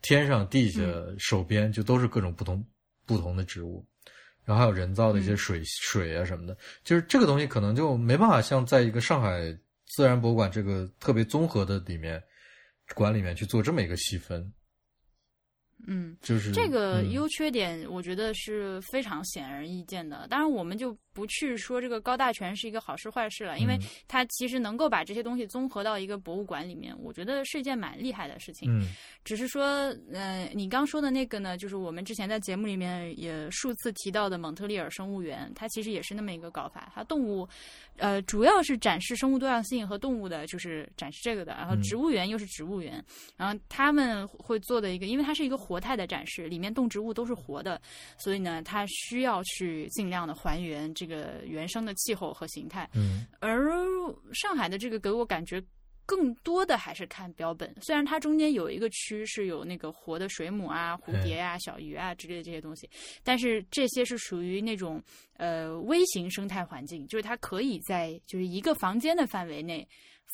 天上、地下、手边就都是各种不同不同的植物，然后还有人造的一些水水啊什么的。就是这个东西可能就没办法像在一个上海自然博物馆这个特别综合的里面馆里面去做这么一个细分。嗯，就是这个嗯优缺点，我觉得是非常显而易见的。当然，我们就不去说这个高大全是一个好事坏事了，因为嗯它其实能够把这些东西综合到一个博物馆里面，我觉得是一件蛮厉害的事情。嗯只是说，呃，你刚说的那个呢，就是我们之前在节目里面也数次提到的蒙特利尔生物园，它其实也是那么一个搞法。它动物，呃，主要是展示生物多样性和动物的，就是展示这个的。然后嗯植物园又是植物园，然后他们会做的一个，因为它是一个活态的展示，里面动植物都是活的，所以呢，它需要去尽量的还原这个原生的气候和形态。嗯而上海的这个给我感觉更多的还是看标本，虽然它中间有一个区是有那个活的水母啊、蝴蝶啊、小鱼啊之类的这些东西，但是这些是属于那种呃微型生态环境，就是它可以在就是一个房间的范围内。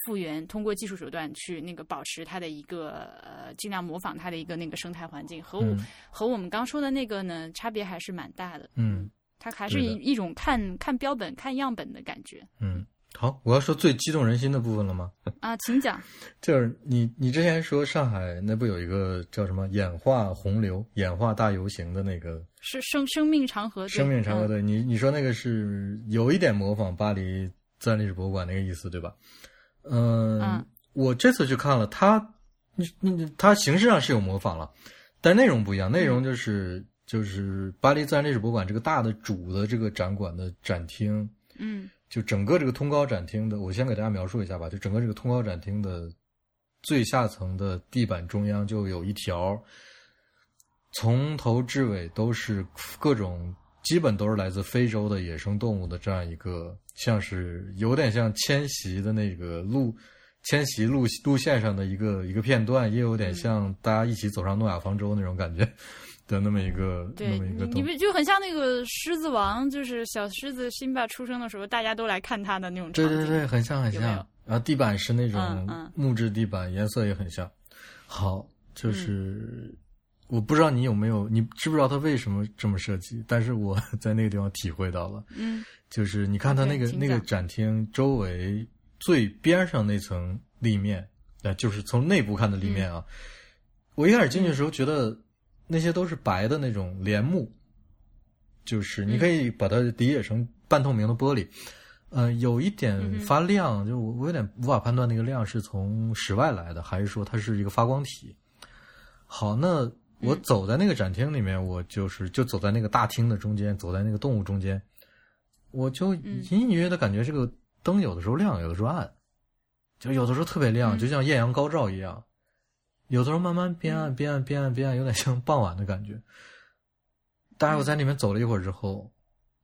复原通过技术手段去那个保持它的一个呃，尽量模仿它的一个那个生态环境，和我、嗯和我们刚说的那个呢，差别还是蛮大的。嗯它还是一一种看看标本、看样本的感觉嗯。好，我要说最激动人心的部分了吗？*laughs* 啊，请讲。就是你，你之前说上海那不有一个叫什么演化洪流、演化大游行的那个是生生命长河，对生命长河嗯对，你你说那个是有一点模仿巴黎自然历史博物馆那个意思，对吧？嗯，嗯我这次去看了，它你你它形式上是有模仿了，但内容不一样，内容就是、就是巴黎自然历史博物馆这个大的主的这个展馆的展厅，嗯就整个这个通高展厅的，我先给大家描述一下吧。就整个这个通高展厅的最下层的地板中央就有一条，从头至尾都是各种，基本都是来自非洲的野生动物的这样一个，像是有点像迁徙的那个路。迁徙路路线上的一个一个片段，也有点像大家一起走上诺亚方舟那种感觉 *laughs* 的那么一个那么一个动你们就很像那个狮子王，就是小狮子辛巴出生的时候，大家都来看他的那种场景。对对对，很像很像。有有然后地板是那种木质地板，颜色也很像。好，嗯就是、我不知道你有没有，你知不知道他为什么这么设计？但是我 *laughs* 在那个地方体会到了，嗯就是你看他那个那个展厅周围最边上那层立面，呃，就是从内部看的立面啊。嗯我一开始进去的时候觉得那些都是白的那种帘幕，就是你可以把它理解成半透明的玻璃。呃，有一点发亮，就我我有点无法判断那个亮是从室外来的，还是说它是一个发光体。好，那我嗯。走在那个展厅里面，我就是就走在那个大厅的中间，走在那个动物中间，我就嗯。隐隐约约的感觉这个灯有的时候亮，有的时候暗，就有的时候特别亮，嗯。就像艳阳高照一样；有的时候慢慢变暗嗯边暗变暗变暗，有点像傍晚的感觉。大概我在里面走了一会儿之后，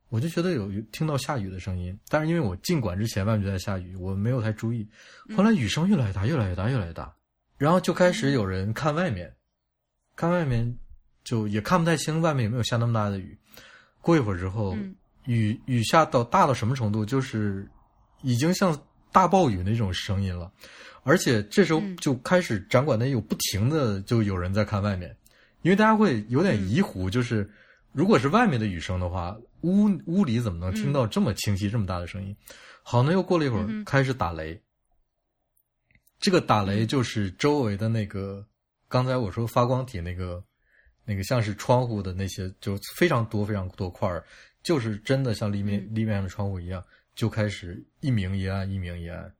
我就觉得有有听到下雨的声音，但是因为我进馆之前外面就在下雨，我没有太注意。后来雨声越来越大，越来越大，越来越大，然后就开始有人看外面，看外面就也看不太清外面有没有下那么大的雨。过一会儿之后，嗯。雨雨下到大到什么程度，就是已经像大暴雨那种声音了，而且这时候嗯。就开始展馆内有不停的就有人在看外面，因为大家会有点疑惑，就是如果是外面的雨声的话，屋屋里怎么能听到这么清晰、这么大的声音？好，那又过了一会儿，开始打雷。这个打雷就是周围的那个，刚才我说发光体那个，那个像是窗户的那些，就非常多非常多块儿，就是真的像立面嗯。立面上的窗户一样，就开始一明一暗，一明一暗。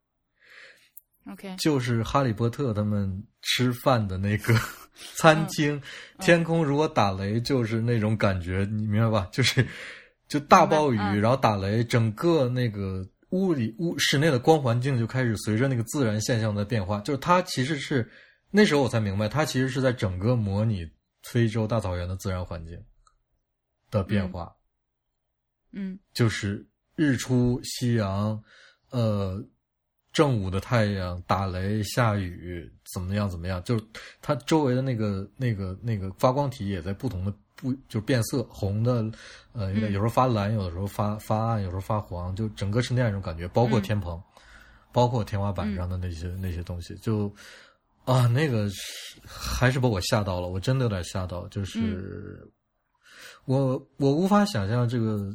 ，OK，就是哈利波特他们吃饭的那个 *laughs* 餐厅，天空如果打雷，就是那种感觉，你明白吧？就是就大暴雨，嗯。然后打雷，整个那个屋里屋室内的光环境就开始随着那个自然现象的变化，就是它其实是那时候我才明白，它其实是在整个模拟非洲大草原的自然环境的变化。嗯。就是日出、夕阳，呃，正午的太阳、打雷、下雨，怎么样怎么样，就是它周围的那个那个那个发光体也在不同的不就变色，红的，呃，有时候发蓝，有的时候发发暗，有时候发黄，就整个是那样一种感觉，包括天棚，包括天花板上的那些那些东西，就啊，那个是还是把我吓到了，我真的有点吓到，就是我我无法想象这个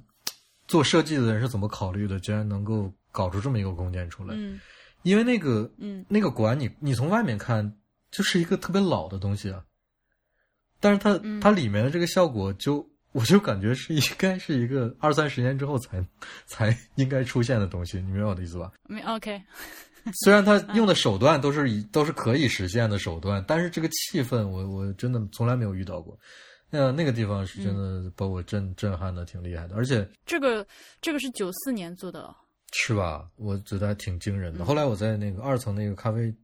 做设计的人是怎么考虑的，居然能够搞出这么一个空间出来，嗯。因为那个嗯。那个馆你你从外面看就是一个特别老的东西啊，但是它、嗯。它里面的这个效果就我就感觉是应该是一个二三十年之后才才应该出现的东西，你明白我的意思吧？没 OK，*laughs* 虽然他用的手段都是以都是可以实现的手段，但是这个气氛我我真的从来没有遇到过。那那个地方是真的把我震震撼的挺厉害的，而且这个这个是九四年做的哦，是吧？我觉得还挺惊人的。嗯后来我在那个二层那个咖啡，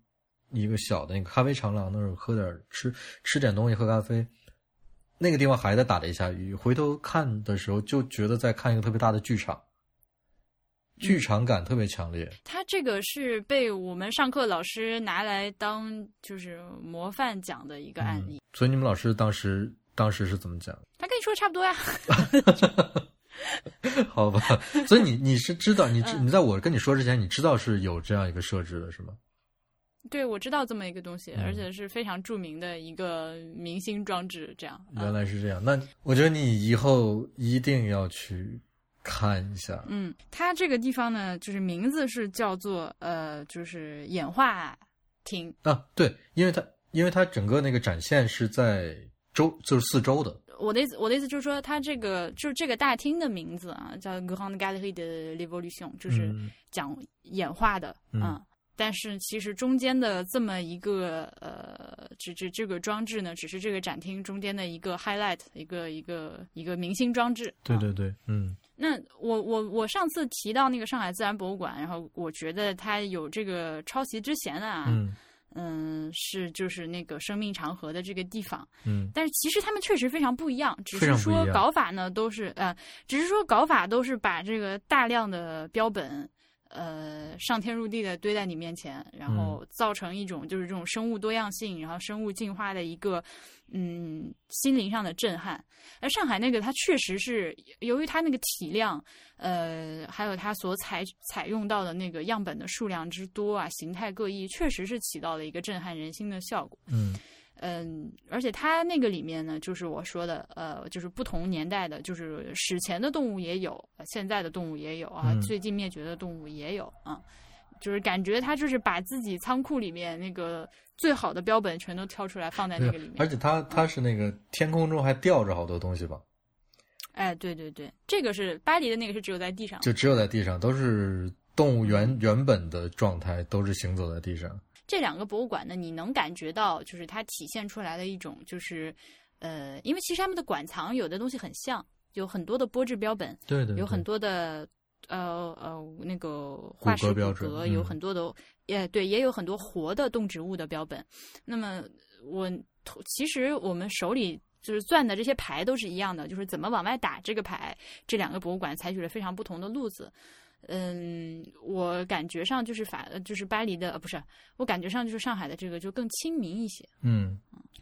一个小的那个咖啡长廊那儿喝点儿吃吃点东西，喝咖啡。那个地方还在打雷下雨，回头看的时候就觉得在看一个特别大的剧场，剧场感特别强烈。他这个是被我们上课老师拿来当就是模范讲的一个案例。嗯所以你们老师当时当时是怎么讲？他跟你说的差不多呀。*laughs* 好吧，所以你你是知道，你知嗯你在我跟你说之前，你知道是有这样一个设置的是吗？对，我知道这么一个东西，嗯而且是非常著名的一个明星装置。这样，啊原来是这样，那我觉得你以后一定要去看一下。嗯，它这个地方呢，就是名字是叫做呃，就是演化厅。啊，对，因为它因为它整个那个展现是在周就是四周的，我的意思，我的意思就是说，它这个就是这个大厅的名字啊，叫 Grand Galerie de l'Evolution，就是嗯讲演化的嗯啊。但是其实中间的这么一个呃，只只这个装置呢，只是这个展厅中间的一个 highlight，一个一个一个明星装置。啊对对对，嗯那我我我上次提到那个上海自然博物馆，然后我觉得它有这个抄袭之嫌啊，嗯嗯，是就是那个生命长河的这个地方，嗯但是其实他们确实非常不一样，只是说搞法呢都是呃，只是说搞法都是把这个大量的标本。呃，上天入地的堆在你面前，然后造成一种就是这种生物多样性，然后生物进化的一个嗯心灵上的震撼。而上海那个它确实是由于它那个体量，呃，还有它所采采用到的那个样本的数量之多啊，形态各异，确实是起到了一个震撼人心的效果。嗯嗯，而且它那个里面呢，就是我说的，呃，就是不同年代的，就是史前的动物也有，呃现在的动物也有啊，嗯。最近灭绝的动物也有啊，就是感觉它就是把自己仓库里面那个最好的标本全都挑出来放在那个里面，而且它它是那个天空中还吊着好多东西吧，哎，对对对，这个是巴黎的那个是只有在地上，就只有在地上，都是动物原原本的状态，都是行走在地上。这两个博物馆呢，你能感觉到，就是它体现出来的一种，就是，呃，因为其实他们的馆藏有的东西很像，有很多的玻质标本，对对，有很多多的呃呃那个化石骨骨骼标志骼，嗯有很多的，也对，也有很多活的动植物的标本。那么我其实我们手里。就是攥的这些牌都是一样的，就是怎么往外打这个牌，这两个博物馆采取了非常不同的路子。嗯，我感觉上就是法，就是巴黎的，呃，不是，我感觉上就是上海的这个就更亲民一些。嗯。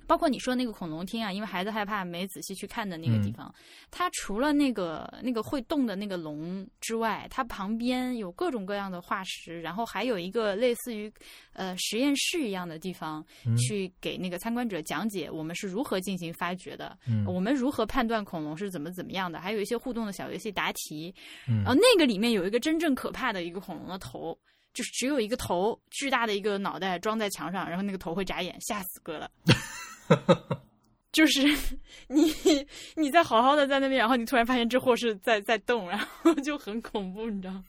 包括你说那个恐龙厅啊，因为孩子害怕没仔细去看的那个地嗯。方，它除了那个那个会动的那个龙之外，它旁边有各种各样的化石，然后还有一个类似于呃实验室一样的地方，嗯。去给那个参观者讲解我们是如何进行发掘的，嗯。我们如何判断恐龙是怎么怎么样的，还有一些互动的小游戏答题，嗯。然后那个里面有一个真正可怕的一个恐龙的头。就是只有一个头，巨大的一个脑袋装在墙上，然后那个头会眨眼，吓死哥了。*laughs* 就是 *laughs* 你你在好好的在那边，然后你突然发现这货是在在动，然后就很恐怖，你知道？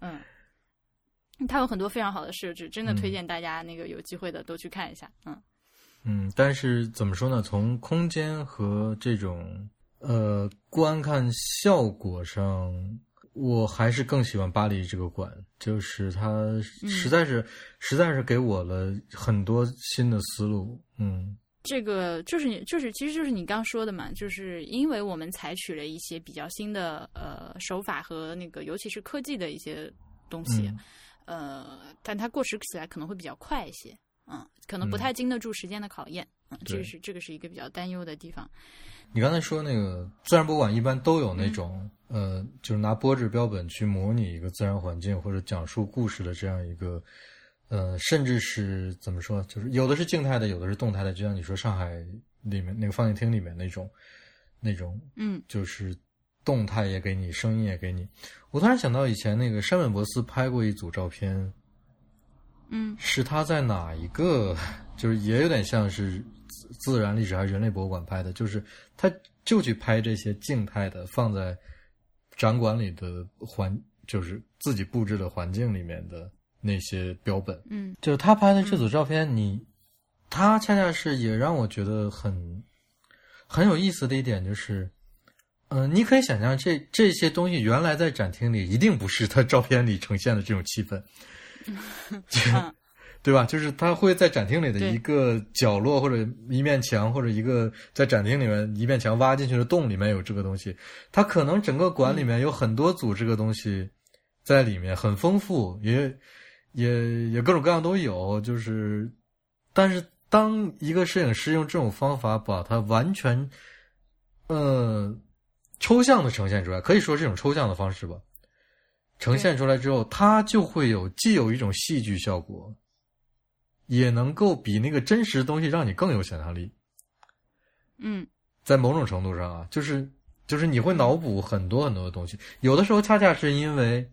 嗯，它有很多非常好的设置，真的推荐大家那个有机会的都去看一下。嗯嗯，但是怎么说呢？从空间和这种呃观看效果上，我还是更喜欢巴黎这个馆，就是它实在是、实在是给我了很多新的思路。嗯这个就是你，就是其实就是你刚说的嘛，就是因为我们采取了一些比较新的呃手法和那个，尤其是科技的一些东西，嗯呃，但它过时起来可能会比较快一些，嗯，可能不太经得住时间的考验，嗯，这个是这个是一个比较担忧的地方。你刚才说那个自然博物馆一般都有那种，呃，就是拿玻质标本去模拟一个自然环境或者讲述故事的这样一个，呃，甚至是怎么说，就是有的是静态的，有的是动态的，就像你说上海里面那个放映厅里面那种，那种，嗯，就是动态也给你，声音也给你。我突然想到以前那个山本博斯拍过一组照片，嗯。是他在哪一个，*laughs* 就是也有点像是自自然历史还是人类博物馆拍的，就是他就去拍这些静态的，放在展馆里的环，就是自己布置的环境里面的那些标本。嗯。就是他拍的这组照片，你他恰恰是也让我觉得很很有意思的一点就是，嗯、你可以想象这这些东西原来在展厅里一定不是他照片里呈现的这种气氛，*laughs* 嗯对吧？就是他会在展厅里的一个角落或者一面墙或者一个在展厅里面一面墙挖进去的洞里面有这个东西，它可能整个馆里面有很多组这个东西在里面，很丰富，也也也各种各样都有。就是，但是当一个摄影师用这种方法把它完全呃抽象的呈现出来，可以说是一种抽象的方式吧。呈现出来之后，它就会有既有一种戏剧效果，也能够比那个真实的东西让你更有想象力。嗯在某种程度上啊，就是就是你会脑补很多很多的东西，有的时候恰恰是因为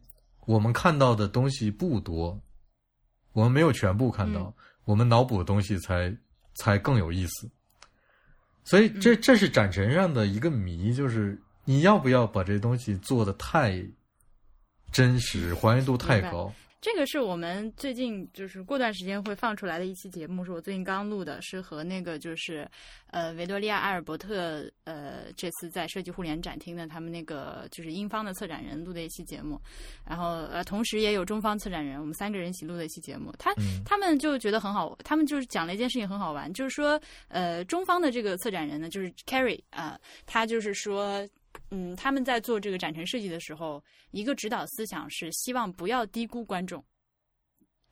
我们看到的东西不多，我们没有全部看到，嗯我们脑补的东西才才更有意思。所以这这是展陈上的一个谜，就是你要不要把这东西做的太真实，还原度太高。这个是我们最近就是过段时间会放出来的一期节目，是我最近刚录的，是和那个就是呃维多利亚阿尔伯特呃这次在设计互联展厅的他们那个就是英方的策展人录的一期节目，然后呃同时也有中方策展人，我们三个人一起录的一期节目。他嗯他们就觉得很好，他们就是讲了一件事情很好玩，就是说呃中方的这个策展人呢，就是 Carrie 啊、他就是说。嗯，他们在做这个展陈设计的时候，一个指导思想是希望不要低估观众。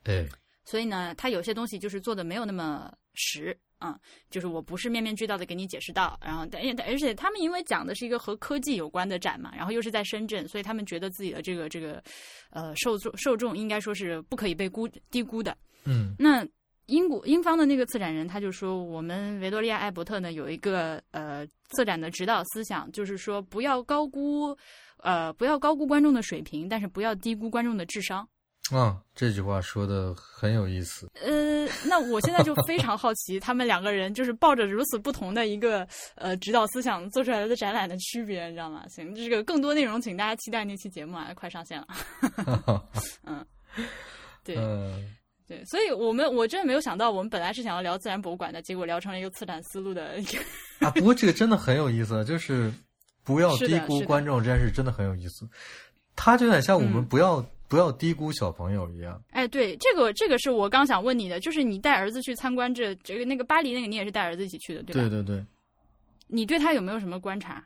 哎，所以呢，他有些东西就是做的没有那么实啊、就是我不是面面俱到的给你解释到，然后但而且他们因为讲的是一个和科技有关的展嘛，然后又是在深圳，所以他们觉得自己的这个这个呃受众受众应该说是不可以被估低估的。嗯那英国英方的那个策展人他就说，我们维多利亚艾伯特呢有一个呃策展的指导思想，就是说不要高估呃不要高估观众的水平，但是不要低估观众的智商。啊，这句话说的很有意思。呃，那我现在就非常好奇，他们两个人就是抱着如此不同的一个呃指导思想做出来的展览的区别，你知道吗？行，这个更多内容请大家期待那期节目啊，快上线了。*laughs* 嗯，对嗯，对，所以我们我真的没有想到，我们本来是想要聊自然博物馆的，结果聊成了一个策展思路的一个。*laughs* 啊，不过这个真的很有意思，就是不要低估观众这件事真的很有意思。他就有点像我们嗯不要、不要低估小朋友一样。哎，对，这个这个是我刚想问你的，就是你带儿子去参观这这个那个巴黎那个，你也是带儿子一起去的，对吧？对对对，你对他有没有什么观察？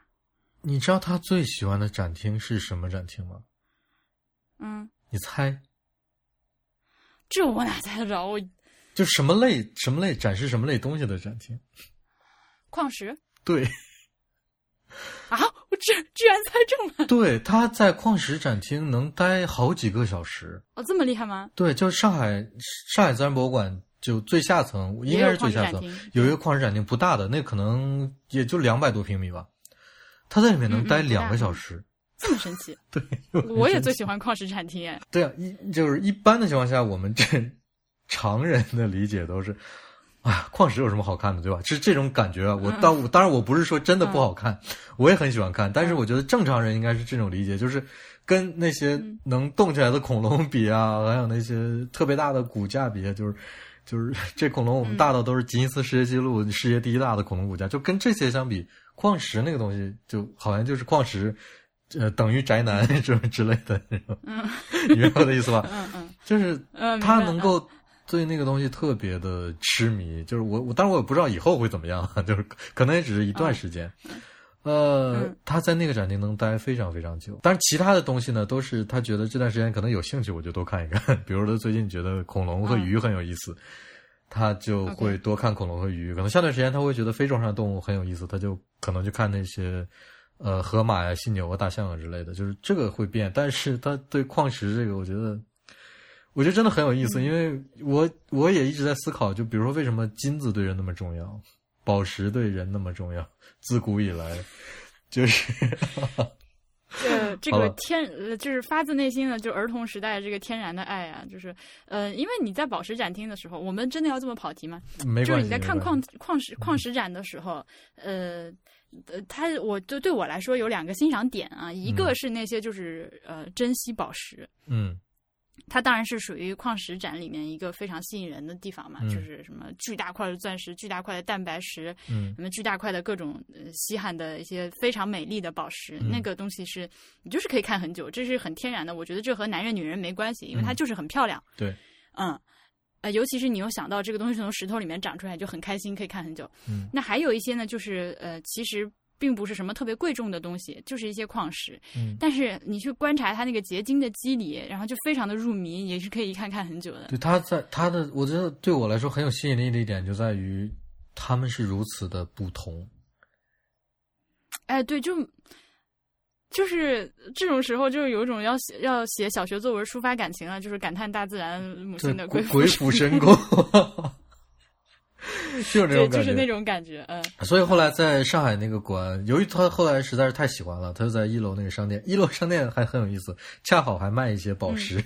你知道他最喜欢的展厅是什么展厅吗？嗯，你猜，这我哪猜得着？我就什么类什么类展示什么类东西的展厅？矿石对啊，我居居然猜中了！对，他在矿石展厅能待好几个小时。哦，这么厉害吗？对，就上海上海自然博物馆就最下层，应该是最下层有一个矿石展厅，不大的，那可能也就两百多平米吧。他在里面能待两个小时。这么神奇！*laughs* 对，*laughs* 我也最喜欢矿石展厅哎。对啊，一就是一般的情况下，我们这 *laughs* 常人的理解都是，啊，矿石有什么好看的，对吧？是这种感觉啊。我嗯当当然我不是说真的不好看，我也很喜欢看，但是我觉得正常人应该是这种理解，就是跟那些嗯能动起来的恐龙比啊，还有那些特别大的骨架比啊，就是。就是这恐龙，我们大到都是吉尼斯世界纪录世界第一大的恐龙骨架，就跟这些相比，矿石那个东西就好像就是矿石，呃，等于宅男 *laughs* 什么之类的那种，嗯 *laughs* 你明白我的意思吧？*laughs* 嗯嗯就是嗯，他能够对那个东西特别的痴迷，就是我我当然我也不知道以后会怎么样，就是可能也只是一段时间。嗯呃，嗯他在那个展厅能待非常非常久。但是其他的东西呢，都是他觉得这段时间可能有兴趣，我就多看一看。比如他最近觉得恐龙和鱼很有意思，他就会多看恐龙和鱼。可能下段时间他会觉得非洲上的动物很有意思，他就可能去看那些呃河马呀、犀牛啊、大象啊之类的。就是这个会变，但是它对矿石这个，我觉得。我觉得真的很有意思，因为我我也一直在思考，就比如说为什么金子对人那么重要，宝石对人那么重要，自古以来就是这 *laughs* 这个天呃，就是发自内心的，就儿童时代这个天然的爱啊，就是呃，因为你在宝石展厅的时候，我们真的要这么跑题吗？就是你在看矿矿石矿石展的时候，呃。呃，它我就对我来说有两个欣赏点啊，一个嗯。是那些就是呃珍稀宝石，嗯。它当然是属于矿石展里面一个非常吸引人的地方嘛，嗯。就是什么巨大块的钻石、巨大块的蛋白石，嗯。什么巨大块的各种呃稀罕的一些非常美丽的宝石，嗯。那个东西是你就是可以看很久，这是很天然的。我觉得这和男人女人没关系，因为它嗯。就是很漂亮。对，嗯。呃，尤其是你又想到这个东西从石头里面长出来，就很开心，可以看很久。嗯那还有一些呢，就是呃，其实并不是什么特别贵重的东西，就是一些矿石。嗯，但是你去观察它那个结晶的肌理，然后就非常的入迷，也是可以一看看很久的。对，它在它的，我觉得对我来说很有吸引力的一点就在于他们是如此的不同。哎，对，就就是这种时候，就是有一种要写要写小学作文抒发感情啊，就是感叹大自然母亲的，鬼鬼鬼斧神工，*laughs* 就是这对，种感觉。就是那种感觉，嗯所以后来在上海那个馆，由于他后来实在是太喜欢了，他就在一楼那个商店，一楼商店还很有意思，恰好还卖一些宝石，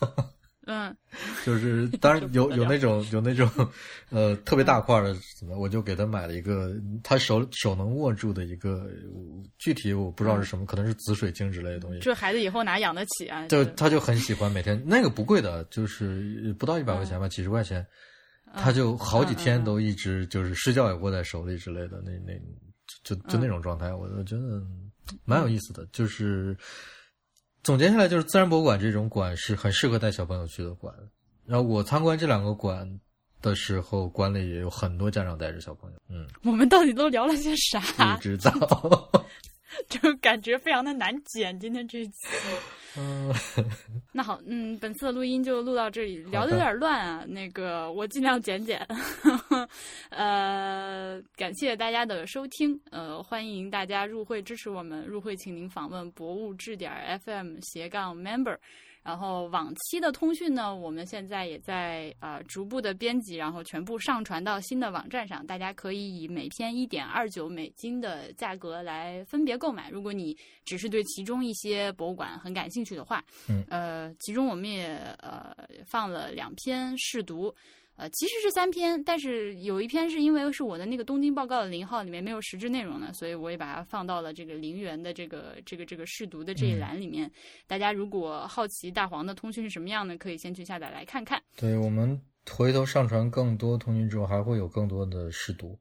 嗯 *laughs* 就是当然有有那种有那种呃特别大块的什么，我就给他买了一个他手手能握住的一个，具体我不知道是什么，可能是紫水晶之类的东西。这孩子以后哪养得起啊？就他就很喜欢每天那个不贵的，就是不到一百块钱吧，几十块钱，他就好几天都一直就是睡觉也握在手里之类的，那那就就就那种状态，我我觉得蛮有意思的。就是总结下来，就是自然博物馆这种馆是很适合带小朋友去的馆。然后我参观这两个馆的时候，馆里也有很多家长带着小朋友，嗯，我们到底都聊了些啥？不知道，*laughs* 就感觉非常的难剪。今天这一期，嗯，*laughs* 那好，嗯，本次的录音就录到这里，聊的有点乱啊。那个我尽量剪剪。*laughs* 呃，感谢大家的收听，呃，欢迎大家入会支持我们。入会请您访问博物志点 FM 斜杠 member。然后往期的通讯呢，我们现在也在呃逐步的编辑，然后全部上传到新的网站上，大家可以以每篇一点二九美金的价格来分别购买。如果你只是对其中一些博物馆很感兴趣的话，嗯，呃，其中我们也呃放了两篇试读。呃，其实是三篇，但是有一篇是因为是我的那个东京报告的零号里面没有实质内容呢，所以我也把它放到了这个零元的这个这个这个试读的这一栏里面。大家如果好奇大黄的通讯是什么样的，可以先去下载来看看。对我们回头上传更多通讯之后，还会有更多的试读。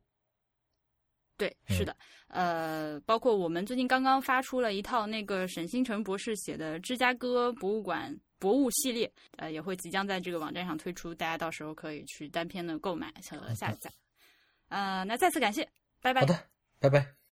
对，是的，呃，包括我们最近刚刚发出了一套那个沈星辰博士写的芝加哥博物馆博物系列，呃，也会即将在这个网站上推出，大家到时候可以去单篇的购买和下载。呃，那再次感谢，拜拜好。的，拜拜。